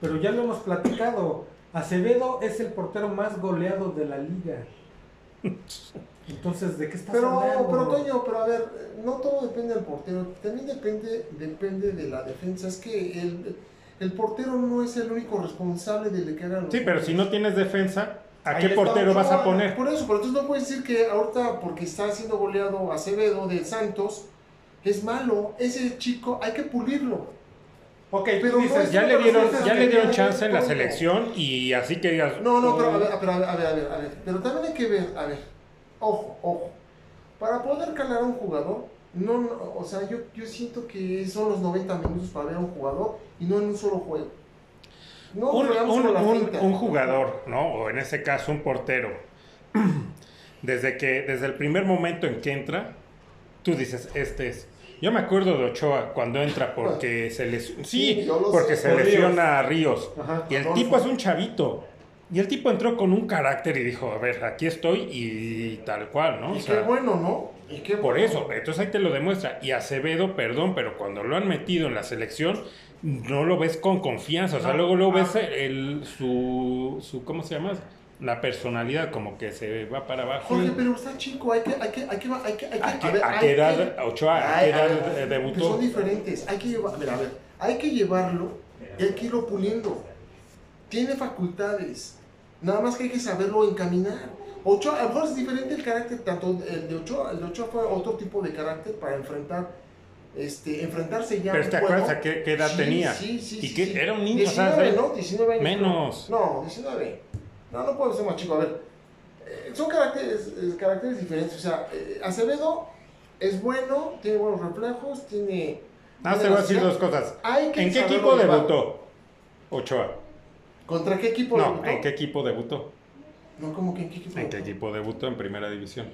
Pero ya lo hemos platicado. Acevedo es el portero más goleado de la liga. Entonces, ¿de qué estás Pero, hablando? pero Toño, pero a ver, no todo depende del portero, también depende, depende de la defensa. Es que el, el portero no es el único responsable de que hagan los Sí, pero si no tienes defensa, ¿a Ahí qué está portero vas a poner? Por eso, pero entonces no puedes decir que ahorita porque está siendo goleado Acevedo de Santos es malo. Ese chico hay que pulirlo. Ok, Pero dices, Ya le dieron, ya le dieron chance en la selección y así que digas. No, no, pero a "Oh, ver, pero a ver, a ver, a ver, a ver. Pero también hay que ver, a ver, ojo, ojo. Para poder calar a un jugador, no, no, o sea, yo, yo siento que son los 90 minutos para ver a un jugador y no en un solo juego. No, un, un- un- un jugador, ¿no? O en ese caso un portero. Desde que, desde el primer momento en que entra, tú dices, este es. Yo me acuerdo de Ochoa cuando entra porque se les Sí, lo porque sé. se lesiona a Ríos. Ajá. Y el tipo es un chavito. Y el tipo entró con un carácter y dijo, a ver, aquí estoy y tal cual, ¿no? Y O sea, qué bueno, ¿no? Y qué por bueno. eso, entonces ahí te lo demuestra. Y Acevedo, perdón, pero cuando lo han metido en la selección, no lo ves con confianza. O sea, luego luego ves Ah. el, su, su, ¿cómo se llama? La personalidad, como que se va para abajo. Jorge, pero está chico, hay que, hay que, hay que, hay que, hay que, ¿A ver, a hay qué que- edad, Ochoa, a qué edad eh, debutó? Son diferentes, hay que llevar, a ver, a ver, hay que llevarlo y hay que irlo puliendo. Tiene facultades, nada más que hay que saberlo encaminar. Ochoa, a lo mejor es diferente el carácter, tanto el de Ochoa, el de Ochoa fue otro tipo de carácter para enfrentar, este, enfrentarse ya Pero ¿te acuerdas a qué, qué edad Sí, tenía? Sí, sí, y sí, que era un niño, o sea, 19, de- ¿no? 19 años. Menos. No, 19. No, no puedo ser más chico. A ver, eh, son caracteres, eh, caracteres diferentes. O sea, eh, Acevedo es bueno, tiene buenos reflejos, tiene. Ah, te voy a decir dos cosas. Hay que ¿En qué equipo debutó Ochoa? ¿Contra qué equipo No, debutó? ¿en qué equipo debutó? No, ¿cómo que en qué equipo? ¿En qué debutó? equipo debutó en primera división?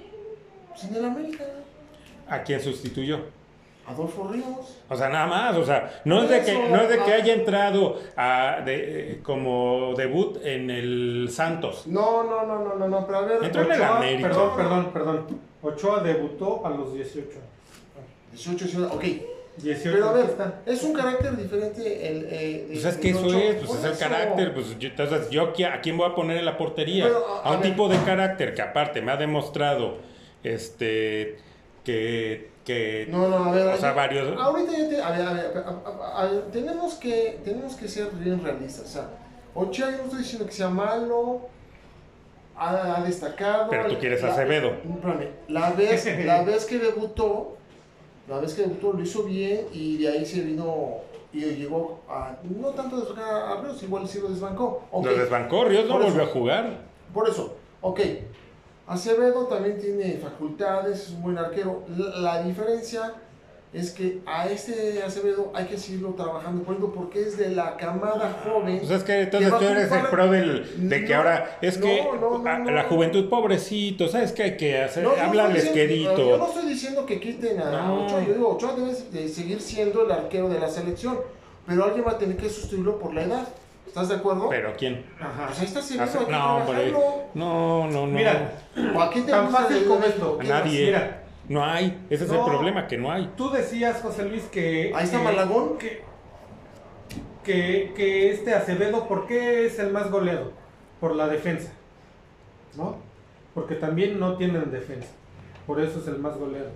Pues en el América. ¿A quién sustituyó? Adolfo Ríos. O sea, nada más, o sea, no es de que, no es de que haya entrado a, de, como debut en el Santos. No, no, no, no, no, no, pero a ver. Entró en el Ochoa, América. perdón, perdón, perdón. Ochoa debutó a los 18. 18, 19, ok. 18 Pero a ver, está. es un carácter diferente el. eh, Pues es que eso es, pues es el eso. carácter. Pues yo, entonces, ¿yo aquí- a quién voy a poner en la portería? Pero, a- a, un a tipo de carácter que aparte me ha demostrado este que, que No, no, a ver. o sea, varios Ahorita ya te, a ver, a ver, a- a- a- a- tenemos que tenemos que ser bien realistas. O sea, Ochoa yo no estoy diciendo que sea malo, ha, ha destacado. Pero tú quieres a La- Acevedo. la vez, la vez que debutó, la vez que debutó lo hizo bien y de ahí se vino y llegó a no tanto desbancar a Ríos, igual sí lo desbancó. Ok, Lo desbancó, Ríos no volvió a jugar. Por eso, ok. Acevedo también tiene facultades, es un buen arquero. La, la diferencia es que a este Acevedo hay que seguirlo trabajando, por ejemplo, porque es de la camada joven. Pues es que entonces que tú eres el pro del, de que No, ahora es que no, no, a- la juventud pobrecito, ¿sabes qué hay que hacer? Háblales quedito. Yo no estoy diciendo que quiten a No. Ochoa, yo digo, Ochoa debe de seguir siendo el arquero de la selección, pero alguien va a tener que sustituirlo por la edad. ¿Estás de acuerdo? Pero ¿quién? Ajá. Pues ahí está Acevedo, Hace- no. No, no, no. Mira, ¿O a quién te Tan fácil como esto. A nadie. Mira, No hay. Ese es el problema, que no hay. tú decías, José Luis, que... Ahí está que- Malagón. Que, que, que este Acevedo, ¿por qué es el más goleado? Por la defensa. ¿No? Porque también no tienen defensa. Por eso es el más goleado.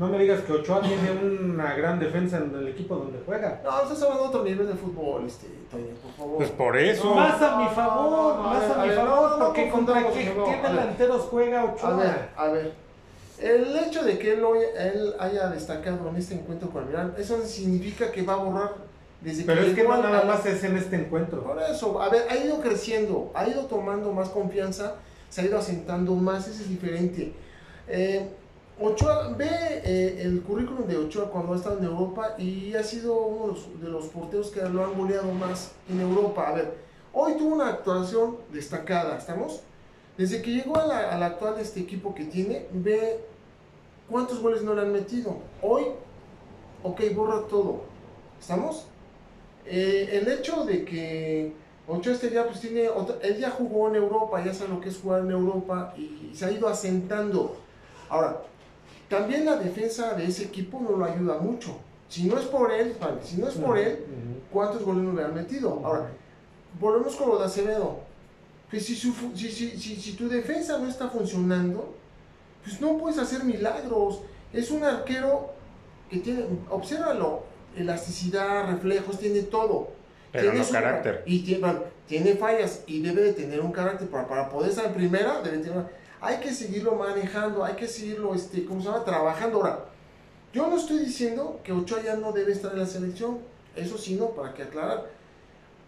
No me digas que Ochoa tiene una gran defensa en el equipo donde juega. No, estás hablando de otro nivel de fútbol, este, Toño, por favor. Pues por eso. Más a mi favor, no, no, más a ver, a mi favor, no, no, porque contra qué, delanteros juega Ochoa. A ver, a ver. El hecho de que él, hoy- él haya destacado en este encuentro con el Milan, eso significa que va a borrar desde Pero es que no nada más es en este encuentro. Por eso, a ver, ha ido creciendo, ha ido tomando más confianza, se ha ido asentando más, eso es diferente. Eh, Ochoa, ve eh, el currículum de Ochoa cuando ha estado en Europa y ha sido uno de los, porteros que lo han goleado más en Europa. A ver, hoy tuvo una actuación destacada, ¿estamos? Desde que llegó a al actual este equipo que tiene, ve cuántos goles no le han metido. Hoy, ok, borra todo, ¿estamos? Eh, el hecho de que Ochoa este ya pues tiene él ya jugó en Europa, ya sabe lo que es jugar en Europa y, se ha ido asentando. Ahora, también la defensa de ese equipo no lo ayuda mucho. Si no es por él, vale, si no es por él. ¿cuántos goles no le han metido? Ahora, volvemos con lo de Acevedo. Pues si, su si, si, si, si tu defensa no está funcionando, pues no puedes hacer milagros. Es un arquero que tiene, obsérvalo, elasticidad, reflejos, tiene todo. Pero Tiene no su- carácter. Y tiene, bueno, tiene fallas y debe de tener un carácter para, para poder estar en primera. Debe tener, hay que seguirlo manejando, hay que seguirlo, este, ¿cómo se llama? Trabajando. Ahora, yo no estoy diciendo que Ochoa ya no debe estar en la selección. Eso sí, no, para que aclarar.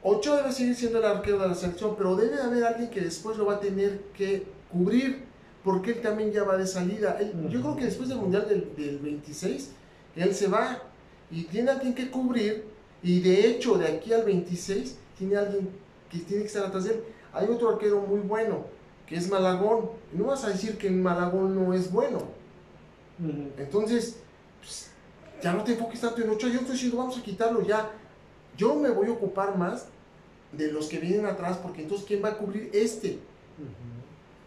Ochoa debe seguir siendo el arquero de la selección, pero debe de haber alguien que después lo va a tener que cubrir, porque él también ya va de salida. Yo creo que después del Mundial del, del 26, él se va y tiene alguien que cubrir, y de hecho, de aquí al 26, tiene alguien que tiene que estar atrás de él. Hay otro arquero muy bueno, es Malagón. Y no vas a decir que Malagón no es bueno. Entonces, pues, ya no te enfoques tanto en Ochoa. Yo estoy diciendo, vamos a quitarlo ya. Yo me voy a ocupar más de los que vienen atrás, porque entonces, ¿quién va a cubrir este?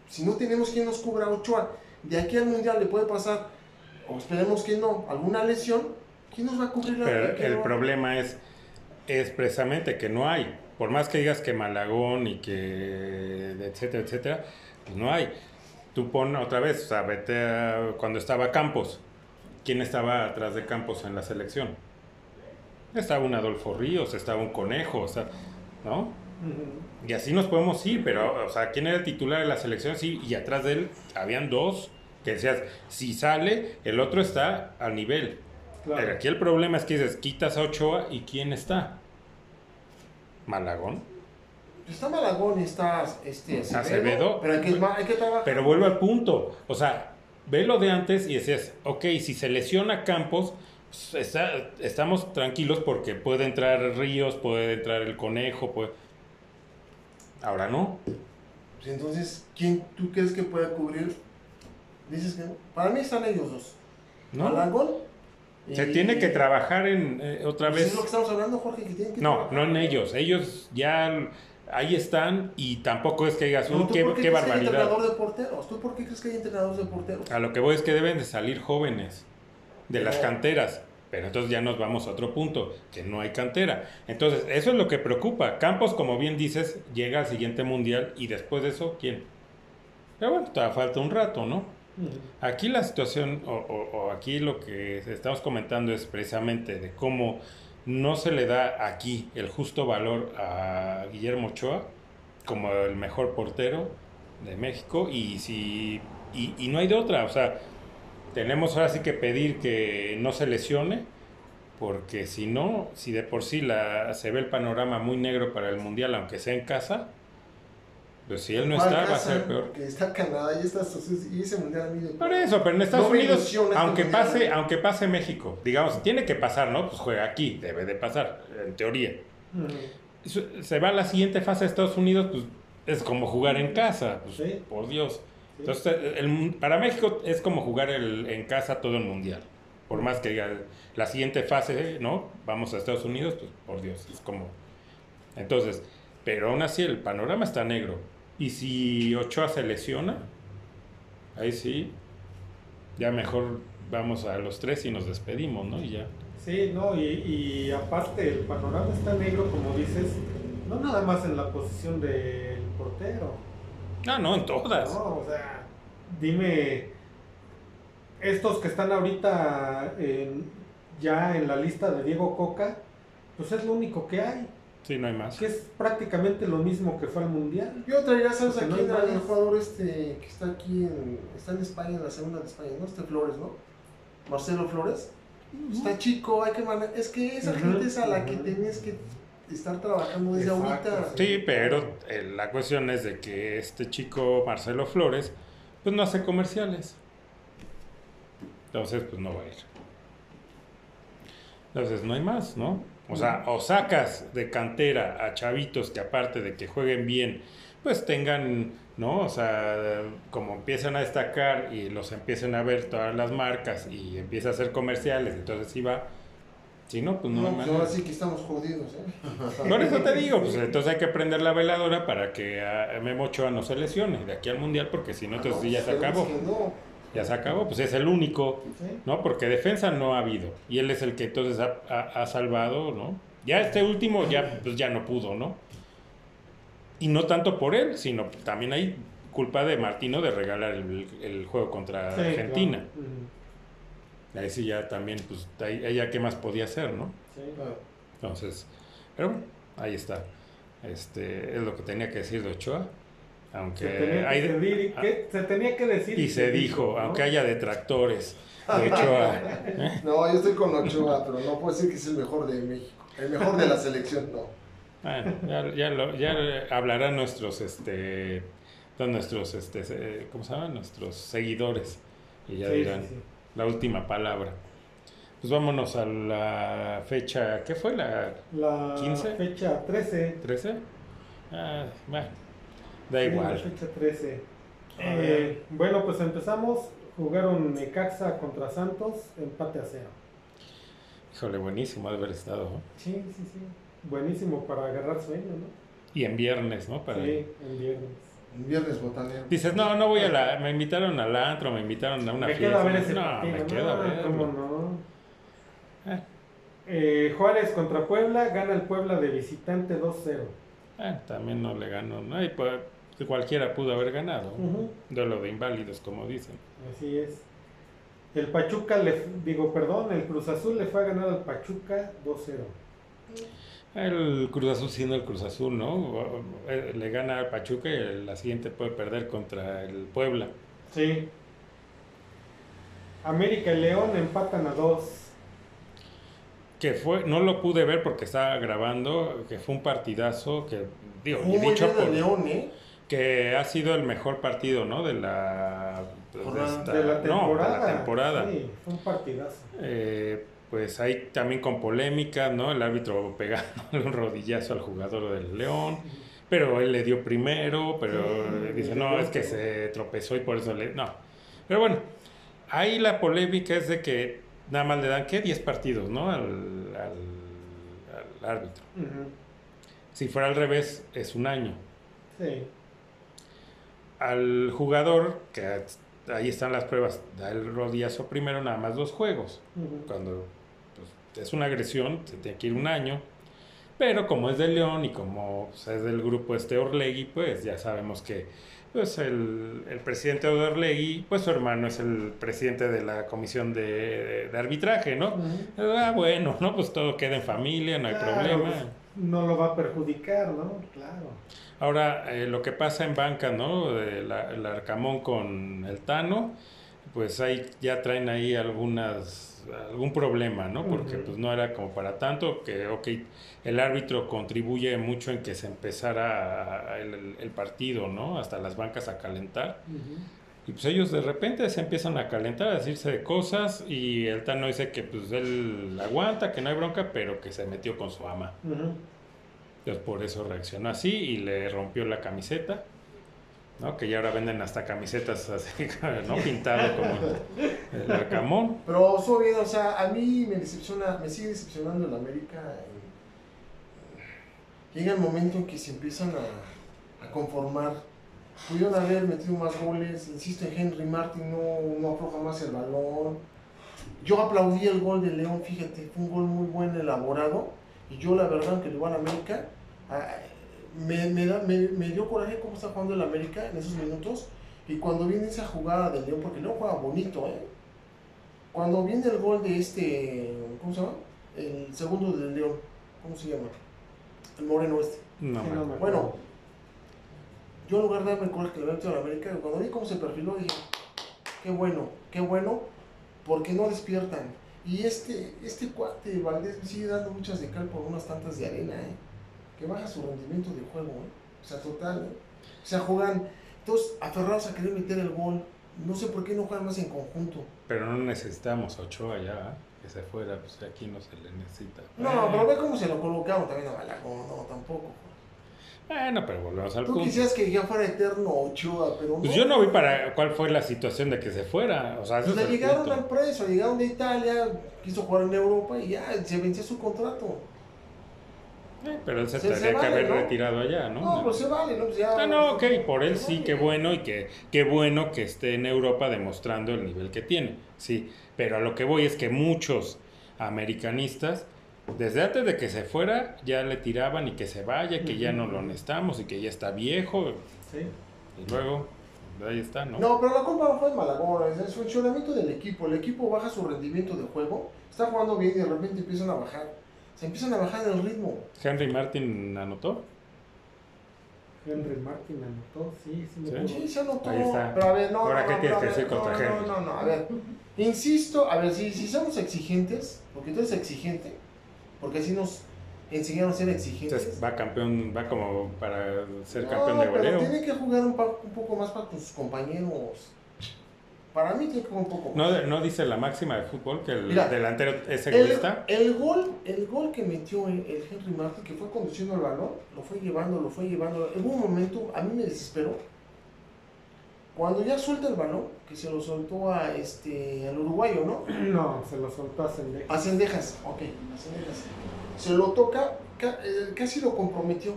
Si no tenemos quien nos cubra a Ochoa, de aquí al Mundial le puede pasar, o esperemos que no, alguna lesión, ¿quién nos va a cubrir la Pero quién el no? problema es, es precisamente que no hay. Por más que digas que Malagón y que etcétera, etcétera, pues no hay. Tú pon otra vez, o sea, vete a cuando estaba Campos. ¿Quién estaba atrás de Campos en la selección? Estaba un Adolfo Ríos, estaba un Conejo, o sea, ¿no? Y así nos podemos ir, pero, o sea, ¿quién era el titular de la selección? Sí, y atrás de él habían dos que decías, si sale, el otro está al nivel. Claro. Pero aquí el problema es que dices, quitas a Ochoa y ¿quién está? Malagón. Está Malagón y está este, Acevedo. pero hay que, hay que trabajar. Pero vuelvo al punto. O sea, ve lo de antes y decías, ok, si se lesiona Campos, pues, está- estamos tranquilos porque puede entrar Ríos, puede entrar el Conejo, puede... Ahora no. Pues entonces, ¿quién tú crees que puede cubrir? Dices que no. Para mí están ellos dos. ¿no? Malagón. Se tiene que trabajar en eh, otra Pues vez. Es lo que estamos hablando, Jorge, que tienen que No, trabajar. no en ellos. Ellos ya ahí están y tampoco es que digas, No, "Uy, ¿tú qué, qué que hay barbaridad. entrenador de porteros? ¿Tú por qué crees que hay entrenadores de porteros? A lo que voy es que deben de salir jóvenes de las canteras. Pero entonces ya nos vamos a otro punto, que no hay cantera. Entonces, eso es lo que preocupa. Campos, como bien dices, llega al siguiente mundial y después de eso, ¿quién? Pero bueno, todavía falta un rato, ¿no? Aquí la situación, o, o- o aquí lo que estamos comentando es precisamente de cómo no se le da aquí el justo valor a Guillermo Ochoa como el mejor portero de México y si y, y no hay de otra, o sea, tenemos ahora sí que pedir que no se lesione porque si no, si de por sí la, se ve el panorama muy negro para el mundial, aunque sea en casa, Pues si él no ¿Cuál está, va a ser peor. Porque está Canadá y, está, y ese mundial a mí de- Por eso, pero en Estados No Unidos, este aunque mundial. pase, aunque pase México, digamos, tiene que pasar, ¿no? Pues juega aquí, debe de pasar, en teoría. Su- Se va a la siguiente fase de Estados Unidos, pues es como jugar en casa, pues, Sí. por Dios. Sí. Entonces, el para México es como jugar el- en casa todo el mundial. Por más que diga la siguiente fase, ¿no? Vamos a Estados Unidos, pues por Dios, es como. Entonces, pero aún así el panorama está negro. Y si Ochoa se lesiona, ahí sí, ya mejor vamos a los tres y nos despedimos, ¿no? Y ya. Sí, no, y, y aparte el panorama está negro, como dices, no nada más en la posición del portero. Ah, no, en todas. No, o sea, dime, estos que están ahorita en- ya en la lista de Diego Coca, pues es lo único que hay, Sí, no hay más. que es prácticamente lo mismo que fue al Mundial. Yo traería, ¿sabes Porque a no más. jugador este que está aquí en. Está en España, en la segunda de España, ¿no? Este Flores, ¿no? Marcelo Flores. Está chico, hay que manejar. Es que esa Ujú, gente es a la que tienes que estar trabajando desde Exacto, ahorita. Sí, pero eh, la cuestión es de que este chico Marcelo Flores, pues no hace comerciales. Entonces, pues no va a ir. Entonces, no hay más, ¿no? O sea, o sacas de cantera a chavitos que aparte de que jueguen bien, pues tengan, ¿no? O sea, como empiezan a destacar y los empiecen a ver todas las marcas y empieza a hacer comerciales, entonces sí va. Si no, pues no, No, pues ahora sí que estamos jodidos, ¿eh? Por eso te digo, pues entonces hay que prender la veladora para que a Memo Ochoa no se lesione de aquí al mundial, porque si no, entonces sí ya se acabó. Ya se acabó, pues es el único. ¿no? Porque defensa no ha habido. Y él es el que entonces ha, ha- ha salvado, ¿no? Ya este último ya, pues ya no pudo, ¿no? Y no tanto por él, sino también hay culpa de Martino de regalar el, el juego contra Sí, Argentina. claro. Ahí sí ya también, pues, ahí, ahí ya qué más podía hacer, ¿no? Sí. Claro. Entonces, pero bueno, ahí está. Este, es lo que tenía que decir de Ochoa. Aunque Se tenía que hay de- decir y que- se tenía que decir y se dijo, ¿no? aunque haya detractores de Ochoa. ¿eh? No, yo estoy con Ochoa, pero no puedo decir que es el mejor de México. El mejor de la selección, no. Bueno, ya, ya, lo- ya hablarán nuestros, este, nuestros, este, ¿cómo se llaman? Nuestros seguidores. Y ya Sí, dirán sí, sí. la última palabra. Pues vámonos a la fecha, ¿qué fue? ¿La La 15? fecha 13. 13? Ah, bueno, da Sí, igual. fecha 13. A Eh, bueno, pues empezamos. Jugaron Necaxa contra Santos, empate a cero. Híjole, buenísimo de haber estado. ¿no? Sí, sí, sí. Buenísimo para agarrar sueño, ¿no? Y en viernes, ¿no? Para... Sí, en viernes. Un viernes botanero. Dices, no, no voy a la... Me invitaron al antro, me invitaron a una me fiesta. ver ese no, partido. me queda no, ver. ¿Cómo no? Eh, Eh, Juárez contra Puebla, gana el Puebla de visitante 2-0. eh, también no le ganó. ¿no? Y pues, cualquiera pudo haber ganado. Ujú. Duelo de inválidos, como dicen. Así es. El Pachuca, le, digo, perdón, el Cruz Azul le fue a ganar al Pachuca 2-0. El Cruz Azul siendo el Cruz Azul, ¿no? Eh, Le gana al Pachuca y la siguiente puede perder contra el Puebla. Sí. América y León empatan a 2. Que fue, no lo pude ver porque estaba grabando, que fue un partidazo que, digo, y Muy dicho por, León, ¿eh? Que ha sido el mejor partido, ¿no? De la, pues, de Jornada. esta- de la no, temporada. de la temporada. Sí, un partidazo. Eh, pues ahí también con polémica, ¿no? El árbitro pegando un rodillazo al jugador del León, pero él le dio primero, pero Sí, dice, no, es que otro". se tropezó y por eso le... No. Pero bueno, ahí la polémica es de que nada más le dan, ¿qué? 10 partidos, ¿no? Al, al- al árbitro. Si fuera al revés, es un año. Sí. Al jugador, que ahí están las pruebas, da el rodillazo primero, nada más dos juegos. Cuando pues, es una agresión, se tiene que ir un año. Pero como es de León y como pues, es del grupo este Orlegui, pues ya sabemos que pues, el, el presidente de Orlegui, pues su hermano es el presidente de la comisión de, de arbitraje, ¿no? Ah, bueno, ¿no? Pues todo queda en familia, no hay Claro, problema. pues, no lo va a perjudicar, ¿no? Claro. Ahora, eh, lo que pasa en banca, ¿no? De la- el Arcamón con el Tano, pues ahí ya traen ahí algunas algún problema, ¿no? Porque pues no era como para tanto, que ok, el árbitro contribuye mucho en que se empezara el, el partido, ¿no? Hasta las bancas a calentar. Y pues ellos de repente se empiezan a calentar, a decirse de cosas y el Tano dice que pues él aguanta, que no hay bronca, pero que se metió con su ama. Entonces por eso reaccionó así y le rompió la camiseta, ¿no? Que ya ahora venden hasta camisetas así, ¿no? Pintado como el arcamón. Pero estuvo bien, o sea, a mí me decepciona, me sigue decepcionando el América. Llega el momento en que se empiezan a, a conformar. Pudieron haber metido más goles, insisto en Henry Martin, no, no afloja más el balón. Yo aplaudí el gol de León, fíjate, fue un gol muy buen, elaborado. Y yo, la verdad, que le voy al América, me, me, da- me, me dio coraje cómo está jugando el América en esos minutos. Y cuando viene esa jugada de León, porque León juega bonito, ¿eh? Cuando viene el gol de este, ¿cómo se llama? El segundo del León, ¿cómo se llama? El moreno este. No, no. Bueno, yo en lugar de darme coraje que le había a la América, cuando vi cómo se perfiló, dije, qué bueno, qué bueno, porque no despiertan. Y este, este cuate, Valdés, me sigue dando muchas de cal por unas tantas de arena, ¿eh? Que baja su rendimiento de juego, ¿eh? O sea, total, ¿eh? O sea, juegan todos aferrados a querer meter el gol. No sé por qué no juegan más en conjunto. Pero no necesitamos a Ochoa ya, ¿eh? que se fuera, pues aquí no se le necesita. No, pero ve cómo se lo colocaron también a Malagón, no, tampoco. Bueno, pero volvemos al Tú punto. quisieras que ya fuera eterno Ochoa, pero Pues yo no vi para cuál fue la situación de que se fuera. O sea, Pues es le llegaron punto. al preso, llegaron de Italia, quiso jugar en Europa y ya se venció su contrato. Eh, pero él se, tendría que haber ¿no? retirado allá, ¿no? No, pues se vale, ¿no? Pues ya. Ah, no, ok, por él sí, vale. qué bueno y que qué bueno que esté en Europa demostrando el nivel que tiene, sí. Pero a lo que voy es que muchos americanistas, desde antes de que se fuera, ya le tiraban y que se vaya, que ya no lo necesitamos y que ya está viejo. Sí. Y luego, ahí está, ¿no? No, pero la culpa no fue de Malagón, es el funcionamiento del equipo. El equipo baja su rendimiento de juego, está jugando bien y de repente empiezan a bajar. Se empiezan a bajar el ritmo. Henry Martin anotó. Henry Martin anotó, sí, sí me Sí. acuerdo. Sí, se anotó. Ahí está. Pero a ver, no. Ahora, no, ¿qué no, tienes pero que decir contra no, Henry? No, no, no, a ver. Insisto, a ver, si, si somos exigentes, porque tú eres exigente, porque así nos enseñaron a ser exigentes. Entonces va campeón, va como para ser No, campeón de pero goleo. tiene que jugar un, pa- un poco más para tus compañeros. Para mí tiene que un poco más. No, no dice la máxima de fútbol que el Mira, delantero es el, egoísta. el gol, el gol que metió el, el Henry Martin, que fue conduciendo el balón, lo fue llevando, lo fue llevando. Hubo un momento, a mí me desesperó. Cuando ya suelta el balón, que se lo soltó a este al uruguayo, ¿no? No, se lo soltó a Sendeja. A Cendejas, ok, a Cendejas. Se lo toca, ca- eh, casi lo comprometió.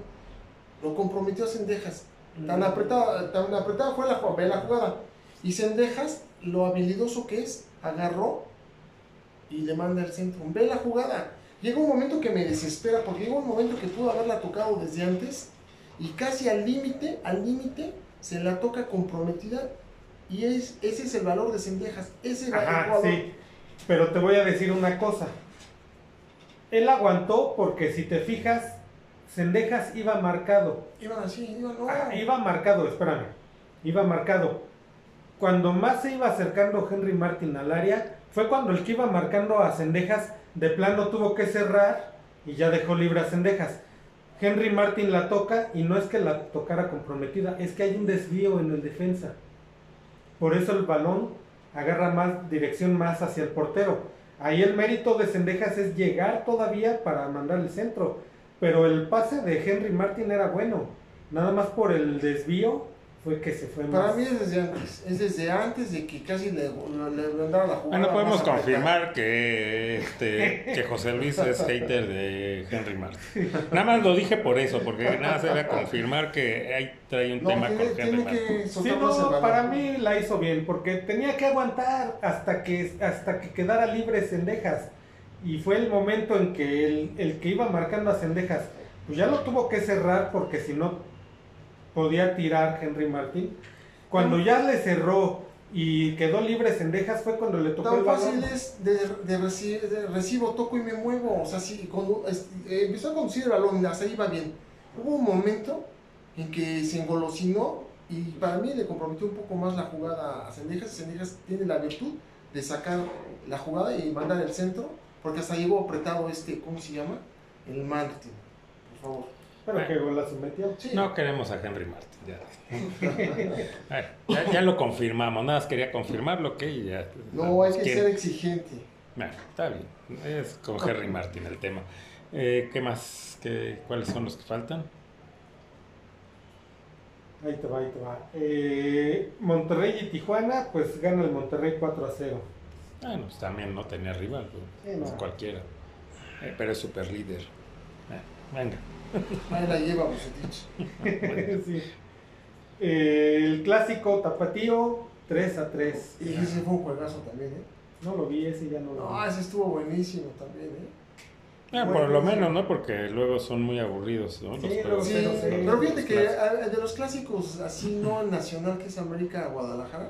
Lo comprometió a Cendejas. Tan apretada, tan apretada fue la, jugada. Y Cendejas, lo habilidoso que es, agarró y le manda el centro. Ve la jugada. Llega un momento que me desespera, porque llega un momento que pudo haberla tocado desde antes y casi al límite, al límite, se la toca comprometida. Y es, ese es el valor de Cendejas. Ese es el Ajá, jugador. sí. Pero te voy a decir una cosa. Él aguantó porque si te fijas, Sendejas iba marcado. Iban así, iban, no. Ah, iba marcado, espérame. Iba marcado. Cuando más se iba acercando Henry Martin al área, fue cuando el que iba marcando a Sendejas de plano tuvo que cerrar y ya dejó libre a Sendejas. Henry Martin la toca y no es que la tocara comprometida, es que hay un desvío en el defensa. Por eso el balón agarra más dirección más hacia el portero. Ahí el mérito de Sendejas es llegar todavía para mandar el centro. Pero el pase de Henry Martin era bueno. Nada más por el desvío fue que se fue Para más. mí es desde antes, es desde antes de que casi le, le, le andara la jugada. Bueno, podemos confirmar que, este, que José Luis es hater de Henry Martin. Nada más lo dije por eso, porque nada más era confirmar que ahí trae un No, tema tiene, con Henry tiene Martin. que Sí, no, para mí la hizo bien, porque tenía que aguantar hasta que, hasta que quedara libre Sendejas. Y fue el momento en que el, el que iba marcando a Sendejas, pues ya lo tuvo que cerrar porque si no podía tirar Henry Martín. Cuando ya le cerró y quedó libre Sendejas fue cuando le tocó Tan el balón. fácil es de, de, reci- de recibo, toco y me muevo. O sea, sí, cuando es- eh, empezó a conducir el balón, hasta ahí iba bien. Hubo un momento en que se engolosinó Y para mí le comprometió un poco más la jugada a Sendejas. Sendejas tiene la virtud de sacar la jugada y mandar el centro, porque hasta llegó apretado este, ¿cómo se llama? El Martin, por favor. Pero qué golazo metió. Sí. No queremos a Henry Martin. Ya, Ay, ya, ya lo confirmamos. Nada más quería confirmarlo que ya. No, hay que ser exigente. Bueno, está bien. Es con Henry Martin el tema. Eh, ¿Qué más? ¿Qué, ¿Cuáles son los que faltan? Ahí te va, ahí te va. Eh, Monterrey y Tijuana, pues gana el Monterrey 4 a 0. Bueno, pues también no tenía rival, pues, Sí, no. es cualquiera. Eh, pero es super líder. Eh, venga. Ahí la lleva Bucetich. Sí. Eh, el clásico Tapatío 3 a 3. Y ese fue un juegazo también, ¿eh? No lo vi, ese ya no lo No, vi. ese estuvo buenísimo también, ¿eh? Ah, Bueno, por lo menos, ¿no? Porque luego son muy aburridos, ¿no? Los Sí, juegos. luego Sí, pero fíjate que de los clásicos así no nacional que es América Guadalajara,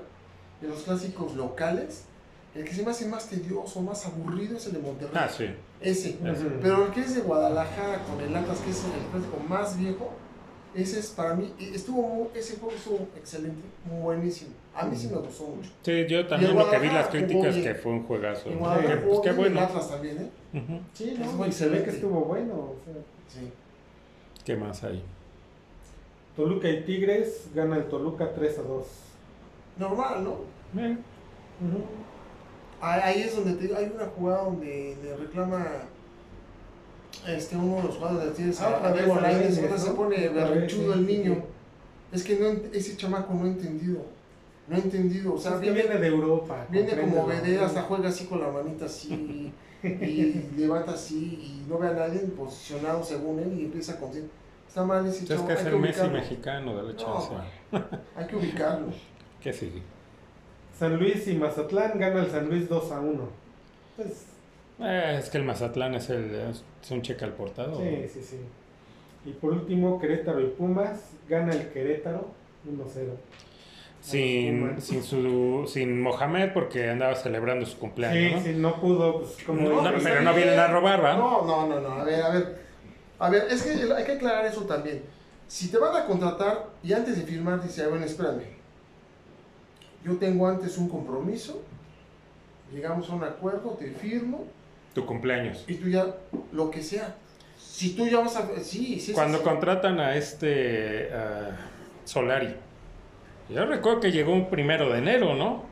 de los clásicos locales, el que se me hace más tedioso, más aburrido es el de Monterrey. Ah, sí. Ese. Pero el que es de Guadalajara con el Atlas, que es el clásico más viejo, ese es para mí, y estuvo ese juego estuvo excelente, buenísimo. A mí sí me gustó mucho. Sí, yo también lo que vi las críticas que fue un juegazo. En Que, Guadalajara pues, qué bien, el bueno. Atlas también, ¿eh? Sí, Es no, muy y se ve que excelente. estuvo bueno. o sea. Sí. ¿Qué más hay? Toluca y Tigres gana el Toluca 3 a 2. Normal, ¿no? Eh. Ahí ahí es donde te digo, hay una jugada donde le reclama este uno de los jugadores de Tigres Ah, a Diego Lainez, otra se ¿no? pone berrinchudo sí, el niño. sí. Es que no, ese chamaco no ha entendido. No ha entendido. O sea, Es que viene, viene de Europa. viene como vedera, hasta juega así con la manita así. y levanta así y no ve a nadie posicionado según él y empieza a conseguir. Está mal ese Es chavo. que es el Messi mexicano, dale No, chance. Hay que ubicarlo. ¿Qué sigue? San Luis y Mazatlán gana el San Luis 2 a 1. Pues, Eh, es que el Mazatlán es, el, es un cheque al portado. sí, sí, sí. Y por último, Querétaro y Pumas gana el Querétaro 1 a 0. Sin, sin, su, sin Mohamed porque andaba celebrando su cumpleaños. Sí, ¿no? sí, no pudo, pues como... No, pero no vienen a robar, ¿va? No, no, no, no. A ver, a ver. A ver, es que hay que aclarar eso también. Si te van a contratar y antes de firmar dice, bueno, espérame. Yo tengo antes un compromiso, llegamos a un acuerdo, te firmo Tu cumpleaños. y tú ya, lo que sea. Si tú ya vas a... Sí, sí. Cuando sí. contratan a este ah, Solari, yo recuerdo que llegó un primero de enero, ¿no?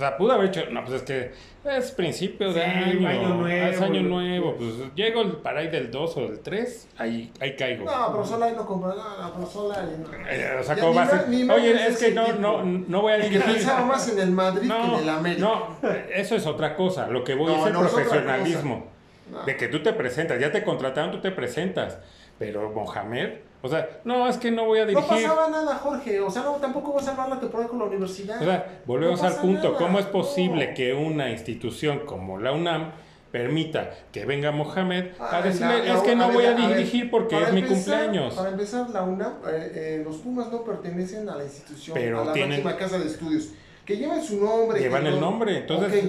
O sea, pudo haber hecho, no, pues es que es principio de Sí, año, año nuevo, es año nuevo, pues llego el- para ahí del 2 o del 3, ahí, ahí caigo. No, pero Solari no compra nada, pero Solari no. Eh, o sea, más Oye, es es que no, tipo. no, no voy a dirigir. pensaba más en el Madrid que No, en el América. no, eso es otra cosa. Lo que voy No, es el no, es profesionalismo. No. De que tú te presentas, ya te contrataron, tú te presentas. Pero Mohamed, o sea, no, es que no voy a No dirigir. pasaba nada, Jorge. O sea, no, tampoco vas a salvar la temporada con la universidad. O sea, volvemos No al punto. nada, ¿Cómo es posible no. que una institución como la UNAM permita que venga Mohamed a decirle, la- es que no ver, voy a dirigir porque es mi cumpleaños? Para empezar, la UNAM, eh, eh, los Pumas no pertenecen a la institución, Pero a la tienen- máxima casa de estudios. Que llevan su nombre. Llevan el no- nombre, entonces-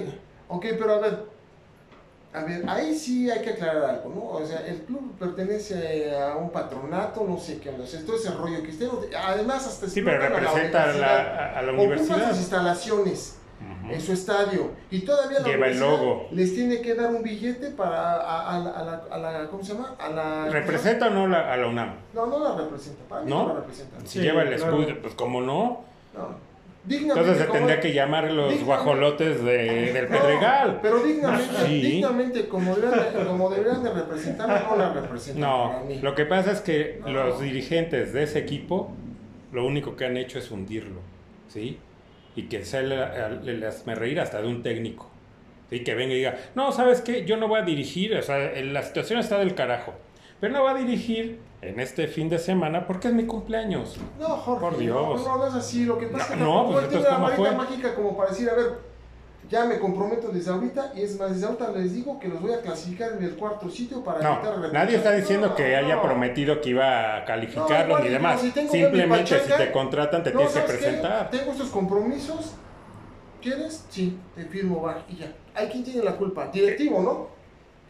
Ok, ok, pero a ver. A ver, ahí sí hay que aclarar algo, ¿no? O sea, el club pertenece a un patronato, no sé qué onda. O sea, todo ese rollo que esté. Además, hasta Sí, pero representa a la, a la universidad. sus instalaciones en su estadio y todavía la Lleva el logo. les tiene que dar un billete para a, a la- a la, a la- ¿cómo se llama? A la ¿Representa o no la- a la UNAM? no no la representa para mí ¿No? no, la representa Si Sí, lleva el claro. escudo, pues como no. no Entonces se tendría que llamar los guajolotes de- del No, Pedregal. pero dignamente Sí. dignamente como deberían de, como deberían de representarla no la representan No, para mí lo que pasa es que No. los dirigentes de ese equipo lo único que han hecho es hundirlo, ¿sí? Y que se le, le, le hazme reír hasta de un técnico, ¿sí? Que venga y diga, no, ¿sabes qué? Yo no voy a dirigir, o sea, la situación está del carajo, pero no voy a dirigir en este fin de semana porque es mi cumpleaños. no Jorge Por Dios. no, no, no es así lo que pasa No, es que no, pues tiene la ¿cómo varita fue? mágica como para decir a ver ya me comprometo desde ahorita y es más desde ahorita les digo que los voy a clasificar en el cuarto sitio para evitar No, repechaje. nadie está diciendo No, que haya prometido que iba a calificarlo ni demás. si Simplemente si te contratan te No, tienes que presentar. Tengo estos compromisos. ¿Quieres? Sí, te firmo, va, y ya. Hay quien tiene la culpa. Directivo, ¿no?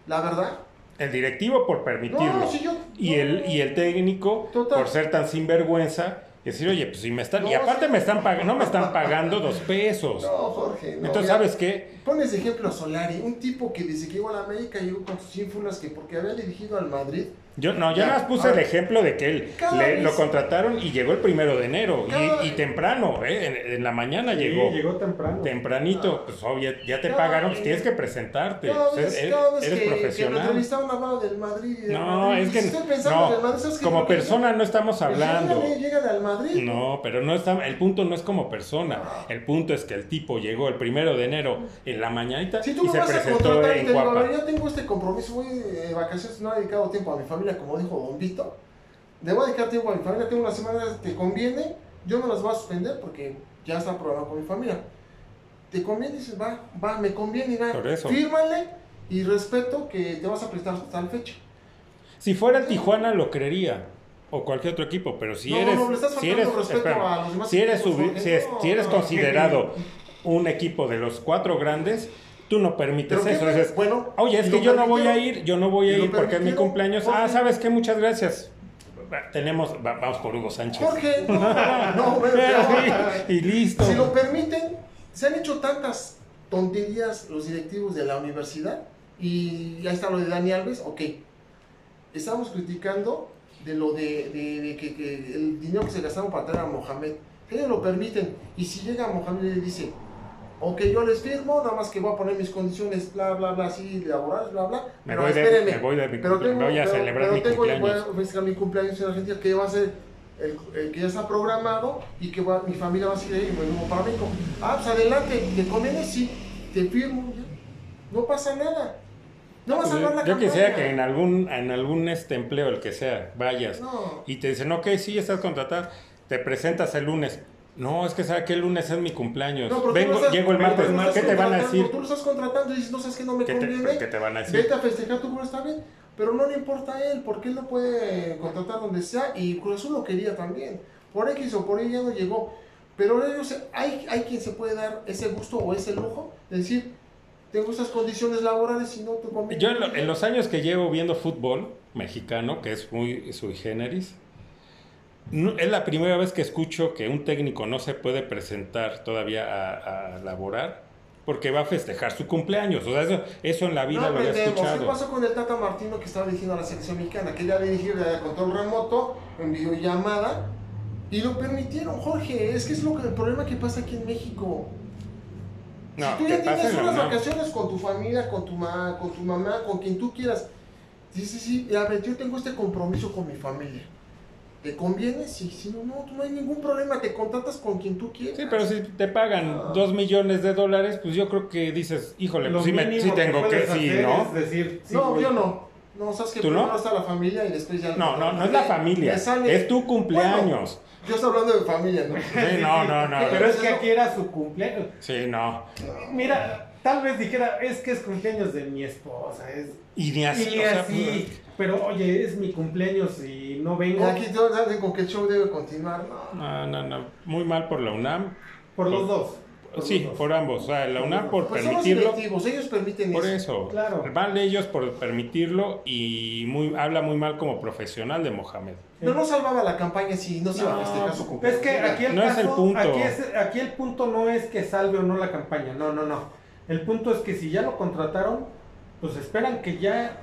La verdad. El directivo por permitirlo. No, si yo. Y no, el, y el técnico, Total. por ser tan sinvergüenza, Y decir, oye, pues si me están. y aparte sí. me están pagando, no me están pagando dos pesos. No, Jorge. no, Entonces, ¿sabes qué? Pones ejemplo a Solari, un tipo que desde que llegó a la América llegó con sus ínfulas que porque había dirigido al Madrid. Yo no, yo Ya, más puse a el ejemplo de que él le- lo contrataron y llegó el primero de enero. Y, y temprano, ¿eh? En, en la mañana Sí, llegó. llegó temprano. Tempranito, pues obvio, ya te pagaron, pues vez- tienes que presentarte. Cada pues, vez, eres cada vez eres que, que profesional. entrevistaban hablaba del Madrid. del No, Madrid. es que estoy pensando no, Madrid, ¿sabes como persona no estamos pues, hablando. llégale, llégale al Madrid. No, pero no está, el punto no es como persona. El punto es que el tipo llegó el primero de enero en la mañanita Si tú y me se vas a presentó contratar y en a Guapa. ya tengo este compromiso, voy de vacaciones, no he dedicado tiempo a mi familia, como dijo Don Vito. Le voy a dedicar tiempo a mi familia, tengo unas semanas, ¿te conviene? Yo no las voy a suspender porque ya está programado con mi familia. ¿Te conviene? Dices, va, va, me conviene, va. Fírmale y respeto que te vas a prestar hasta tal fecha. Si fuera el Tijuana lo creería. O cualquier otro equipo, pero si No, eres, no, si eres, espera, a los demás si eres, equipos, si es- No, si eres considerado un equipo de los cuatro grandes, tú no permites eso. bueno, Dices, bueno, Oye, es que yo no voy a ir, yo no voy a ir porque es mi cumpleaños. Ah, ¿sabes qué? Muchas gracias. Tenemos, va- vamos por Hugo Sánchez. Jorge, no, no, bueno, y listo. Si lo permiten, se han hecho tantas tonterías los directivos de la universidad y ya está lo de Dani Alves, ok. Estamos criticando de lo de, de- de que, que el dinero que se gastaron para traer a Mohamed. Ellos lo permiten y si llega Mohamed y le dice, ok, yo les firmo, nada más que voy a poner mis condiciones, bla, bla, bla, así, laborales, bla, bla. Me pero voy de- espérenme, me voy de mi pero tengo- voy a pero- celebrar pero mi tengo- cumpleaños. Voy a mi cumpleaños en Argentina, que va a ser el, el que ya está programado y que va- mi familia va a seguir ahí y venimos para México. Ah, pues adelante, ¿te conviene? Sí, te firmo, ya. No pasa nada. No vas a salvar la Yo quisiera que en algún, en algún este empleo, el que sea, vayas No. y te dicen, ok, sí, estás contratado, te presentas el lunes. No, es que sabe que el lunes es mi cumpleaños. No, pero Vengo, estás- llego el martes. ¿Qué te van a decir? Tú lo estás contratando y dices, no sabes que no me ¿Qué te, conviene. qué te van a decir? Vete a festejar tu cumpleaños, está bien. Pero no le importa a él, porque él lo puede contratar donde sea y Cruz Azul lo quería también. Por X o por Y ya no llegó. Pero ellos, hay, hay quien se puede dar ese gusto o ese lujo de decir, tengo estas condiciones laborales y no te conviene. Yo en, lo- en los años que llevo viendo fútbol mexicano, que es muy sui generis, no- es la primera vez que escucho que un técnico no se puede presentar todavía a, a laborar porque va a festejar su cumpleaños. O sea, eso, eso en la vida no lo había aprendemos. ¿Qué escuchado. pasó con el Tata Martino que estaba dirigiendo a la selección mexicana? Que ya dirigió de control remoto, en videollamada, y lo permitieron, Jorge. Es que es lo que, el problema que pasa aquí en México. No, si tú ¿qué ya tienes unas UNAM? vacaciones con tu familia, con tu, ma, con tu mamá, con quien tú quieras, dices, sí, a ver, yo tengo este compromiso con mi familia. ¿Te conviene? Sí, sí, no, no, no hay ningún problema, te contratas con quien tú quieras. Sí, pero si te pagan Ah. dos millones de dólares, pues yo creo que dices, híjole, pues sí, me- sí tengo que, sí, ¿no? Es decir, sí, no, voy. yo no. No, sabes que ¿Tú no? primero está la familia y después ya... No, no, no es la familia, Me sale- es tu cumpleaños. Yo estoy hablando de familia, ¿no? Sí, no, no, no. Pero es que aquí era su cumpleaños. Sí, no. Mira, tal vez dijera, es que es cumpleaños de mi esposa. Es... Y ni así, Y o sea, así, pero oye, es mi cumpleaños y no vengo Aquí todos saben con que el show debe continuar. No. No, no, no. Muy mal por la UNAM. por los dos. por Sí, los dos. por ambos. O sea, la UNAM por Pues permitirlo. ellos permiten Por eso. eso. Claro. Mal ellos por permitirlo y muy habla muy mal como profesional de Mohamed. No, no salvaba la campaña si no se iba a festejar su Es cumpleaños. que aquí el No es caso- el punto. Aquí, es- aquí el punto no es que salve o no la campaña, no, no, no. El punto es que si ya lo contrataron, pues esperan que ya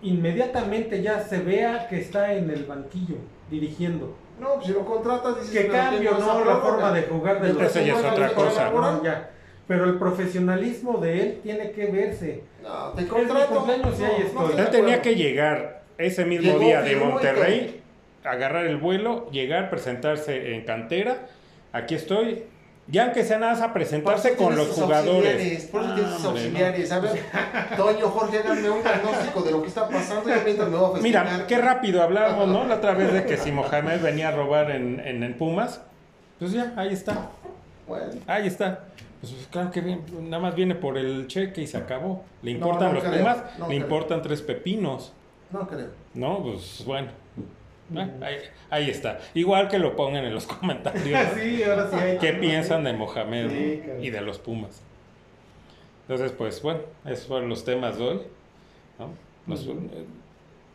inmediatamente ya se vea que está en el banquillo dirigiendo. No, pues si lo contratas, dices Que cambio, no la forma de jugar de los Esa ya es otra cosa. laboral. No, ya. Pero el profesionalismo de él tiene que verse. No, te contrato. cumpleaños y ahí estoy. estoy de Él tenía que llegar ese mismo Llegó, día de Monterrey, agarrar el vuelo, llegar, presentarse en cantera. Aquí estoy. Ya aunque sea nada a presentarse con los jugadores. Por eso Ah, tienes sus no. auxiliares. A ver, Toño, Jorge, háganme un diagnóstico de lo que está pasando. Yo mientras me voy a festejar. Mira, qué rápido hablábamos, ¿no? La otra vez de que si Mohamed venía a robar en, en, en Pumas. Pues ya, ahí está. Bueno, Ahí está. Pues claro que bien, nada más viene por el cheque y se acabó. Le importan no los creo, Pumas, no le creo. importan tres pepinos. no creo. No, pues bueno. Ah, ahí, ahí está. Igual que lo pongan en los comentarios. sí, ahora sí hay. ¿Qué piensan de Mohamed Sí, y de los Pumas? Entonces, pues bueno, esos fueron los temas de hoy. ¿no? Nos- eh,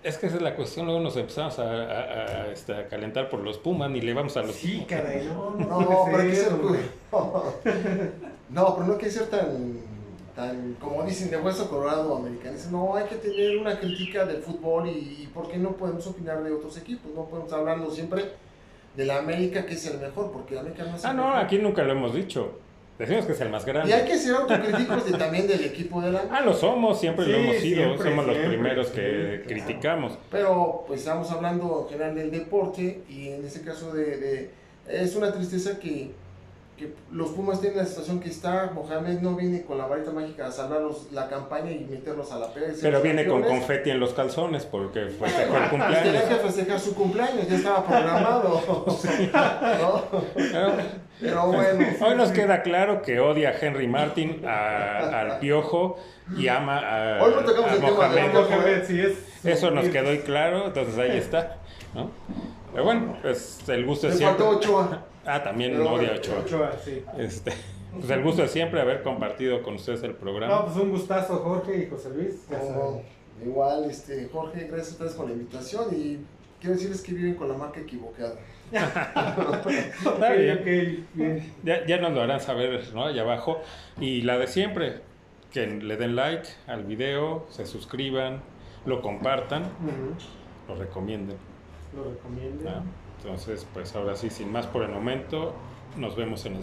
Es que esa es la cuestión, luego nos empezamos a, a- a, este, a calentar por los Pumas y le vamos a los Sí, caray, no, no, No, pero hay que ser. No, pero no hay que ser tan, tan, como dicen, de hueso colorado americanista. No, hay que tener una crítica del fútbol y, y por qué no podemos opinar de otros equipos. No podemos hablando siempre de la América, que es el mejor, porque la América no es el Ah, no, mejor. aquí nunca lo hemos dicho. Decimos que es el más Y hay grande. que ser autocríticos de, también del equipo de la Ah, lo somos, siempre lo Sí, hemos sido. siempre, Somos los siempre, primeros sí, que claro. criticamos. Pero pues estamos hablando en general del deporte y en este caso de, de- es una tristeza que, que los Pumas tienen la situación que está, Mohamed no viene con la varita mágica a salvarlos la campaña y meterlos a la pelea. Pero viene con confeti en los calzones porque festejó el Pues tenía cumpleaños. que festejar su cumpleaños, ya estaba programado. ¿no? Pero Pero bueno, Hoy nos queda claro que odia a Henry Martin, a- al Piojo y ama a, Hoy no tocamos a el tema de Mohamed. Mohamed, sí es. Eso nos quedó claro, entonces ahí está. ¿no? Pero bueno, pues el gusto es siempre. faltó Ochoa. Ah, también Pero odia Ochoa. Ochoa, sí. Este, pues el gusto es siempre haber compartido con ustedes el No, programa. pues un gustazo, Jorge y José Luis. igual, este, Jorge, gracias a ustedes por la invitación y quiero decirles que viven con la marca equivocada. Está bien. Ya, ya nos lo harán saber, ¿no? Allá abajo. Y la de siempre, que le den like al video, se suscriban, lo compartan, lo recomienden. Lo recomiendo. ¿no? Entonces, pues ahora sí, sin más por el momento, nos vemos en el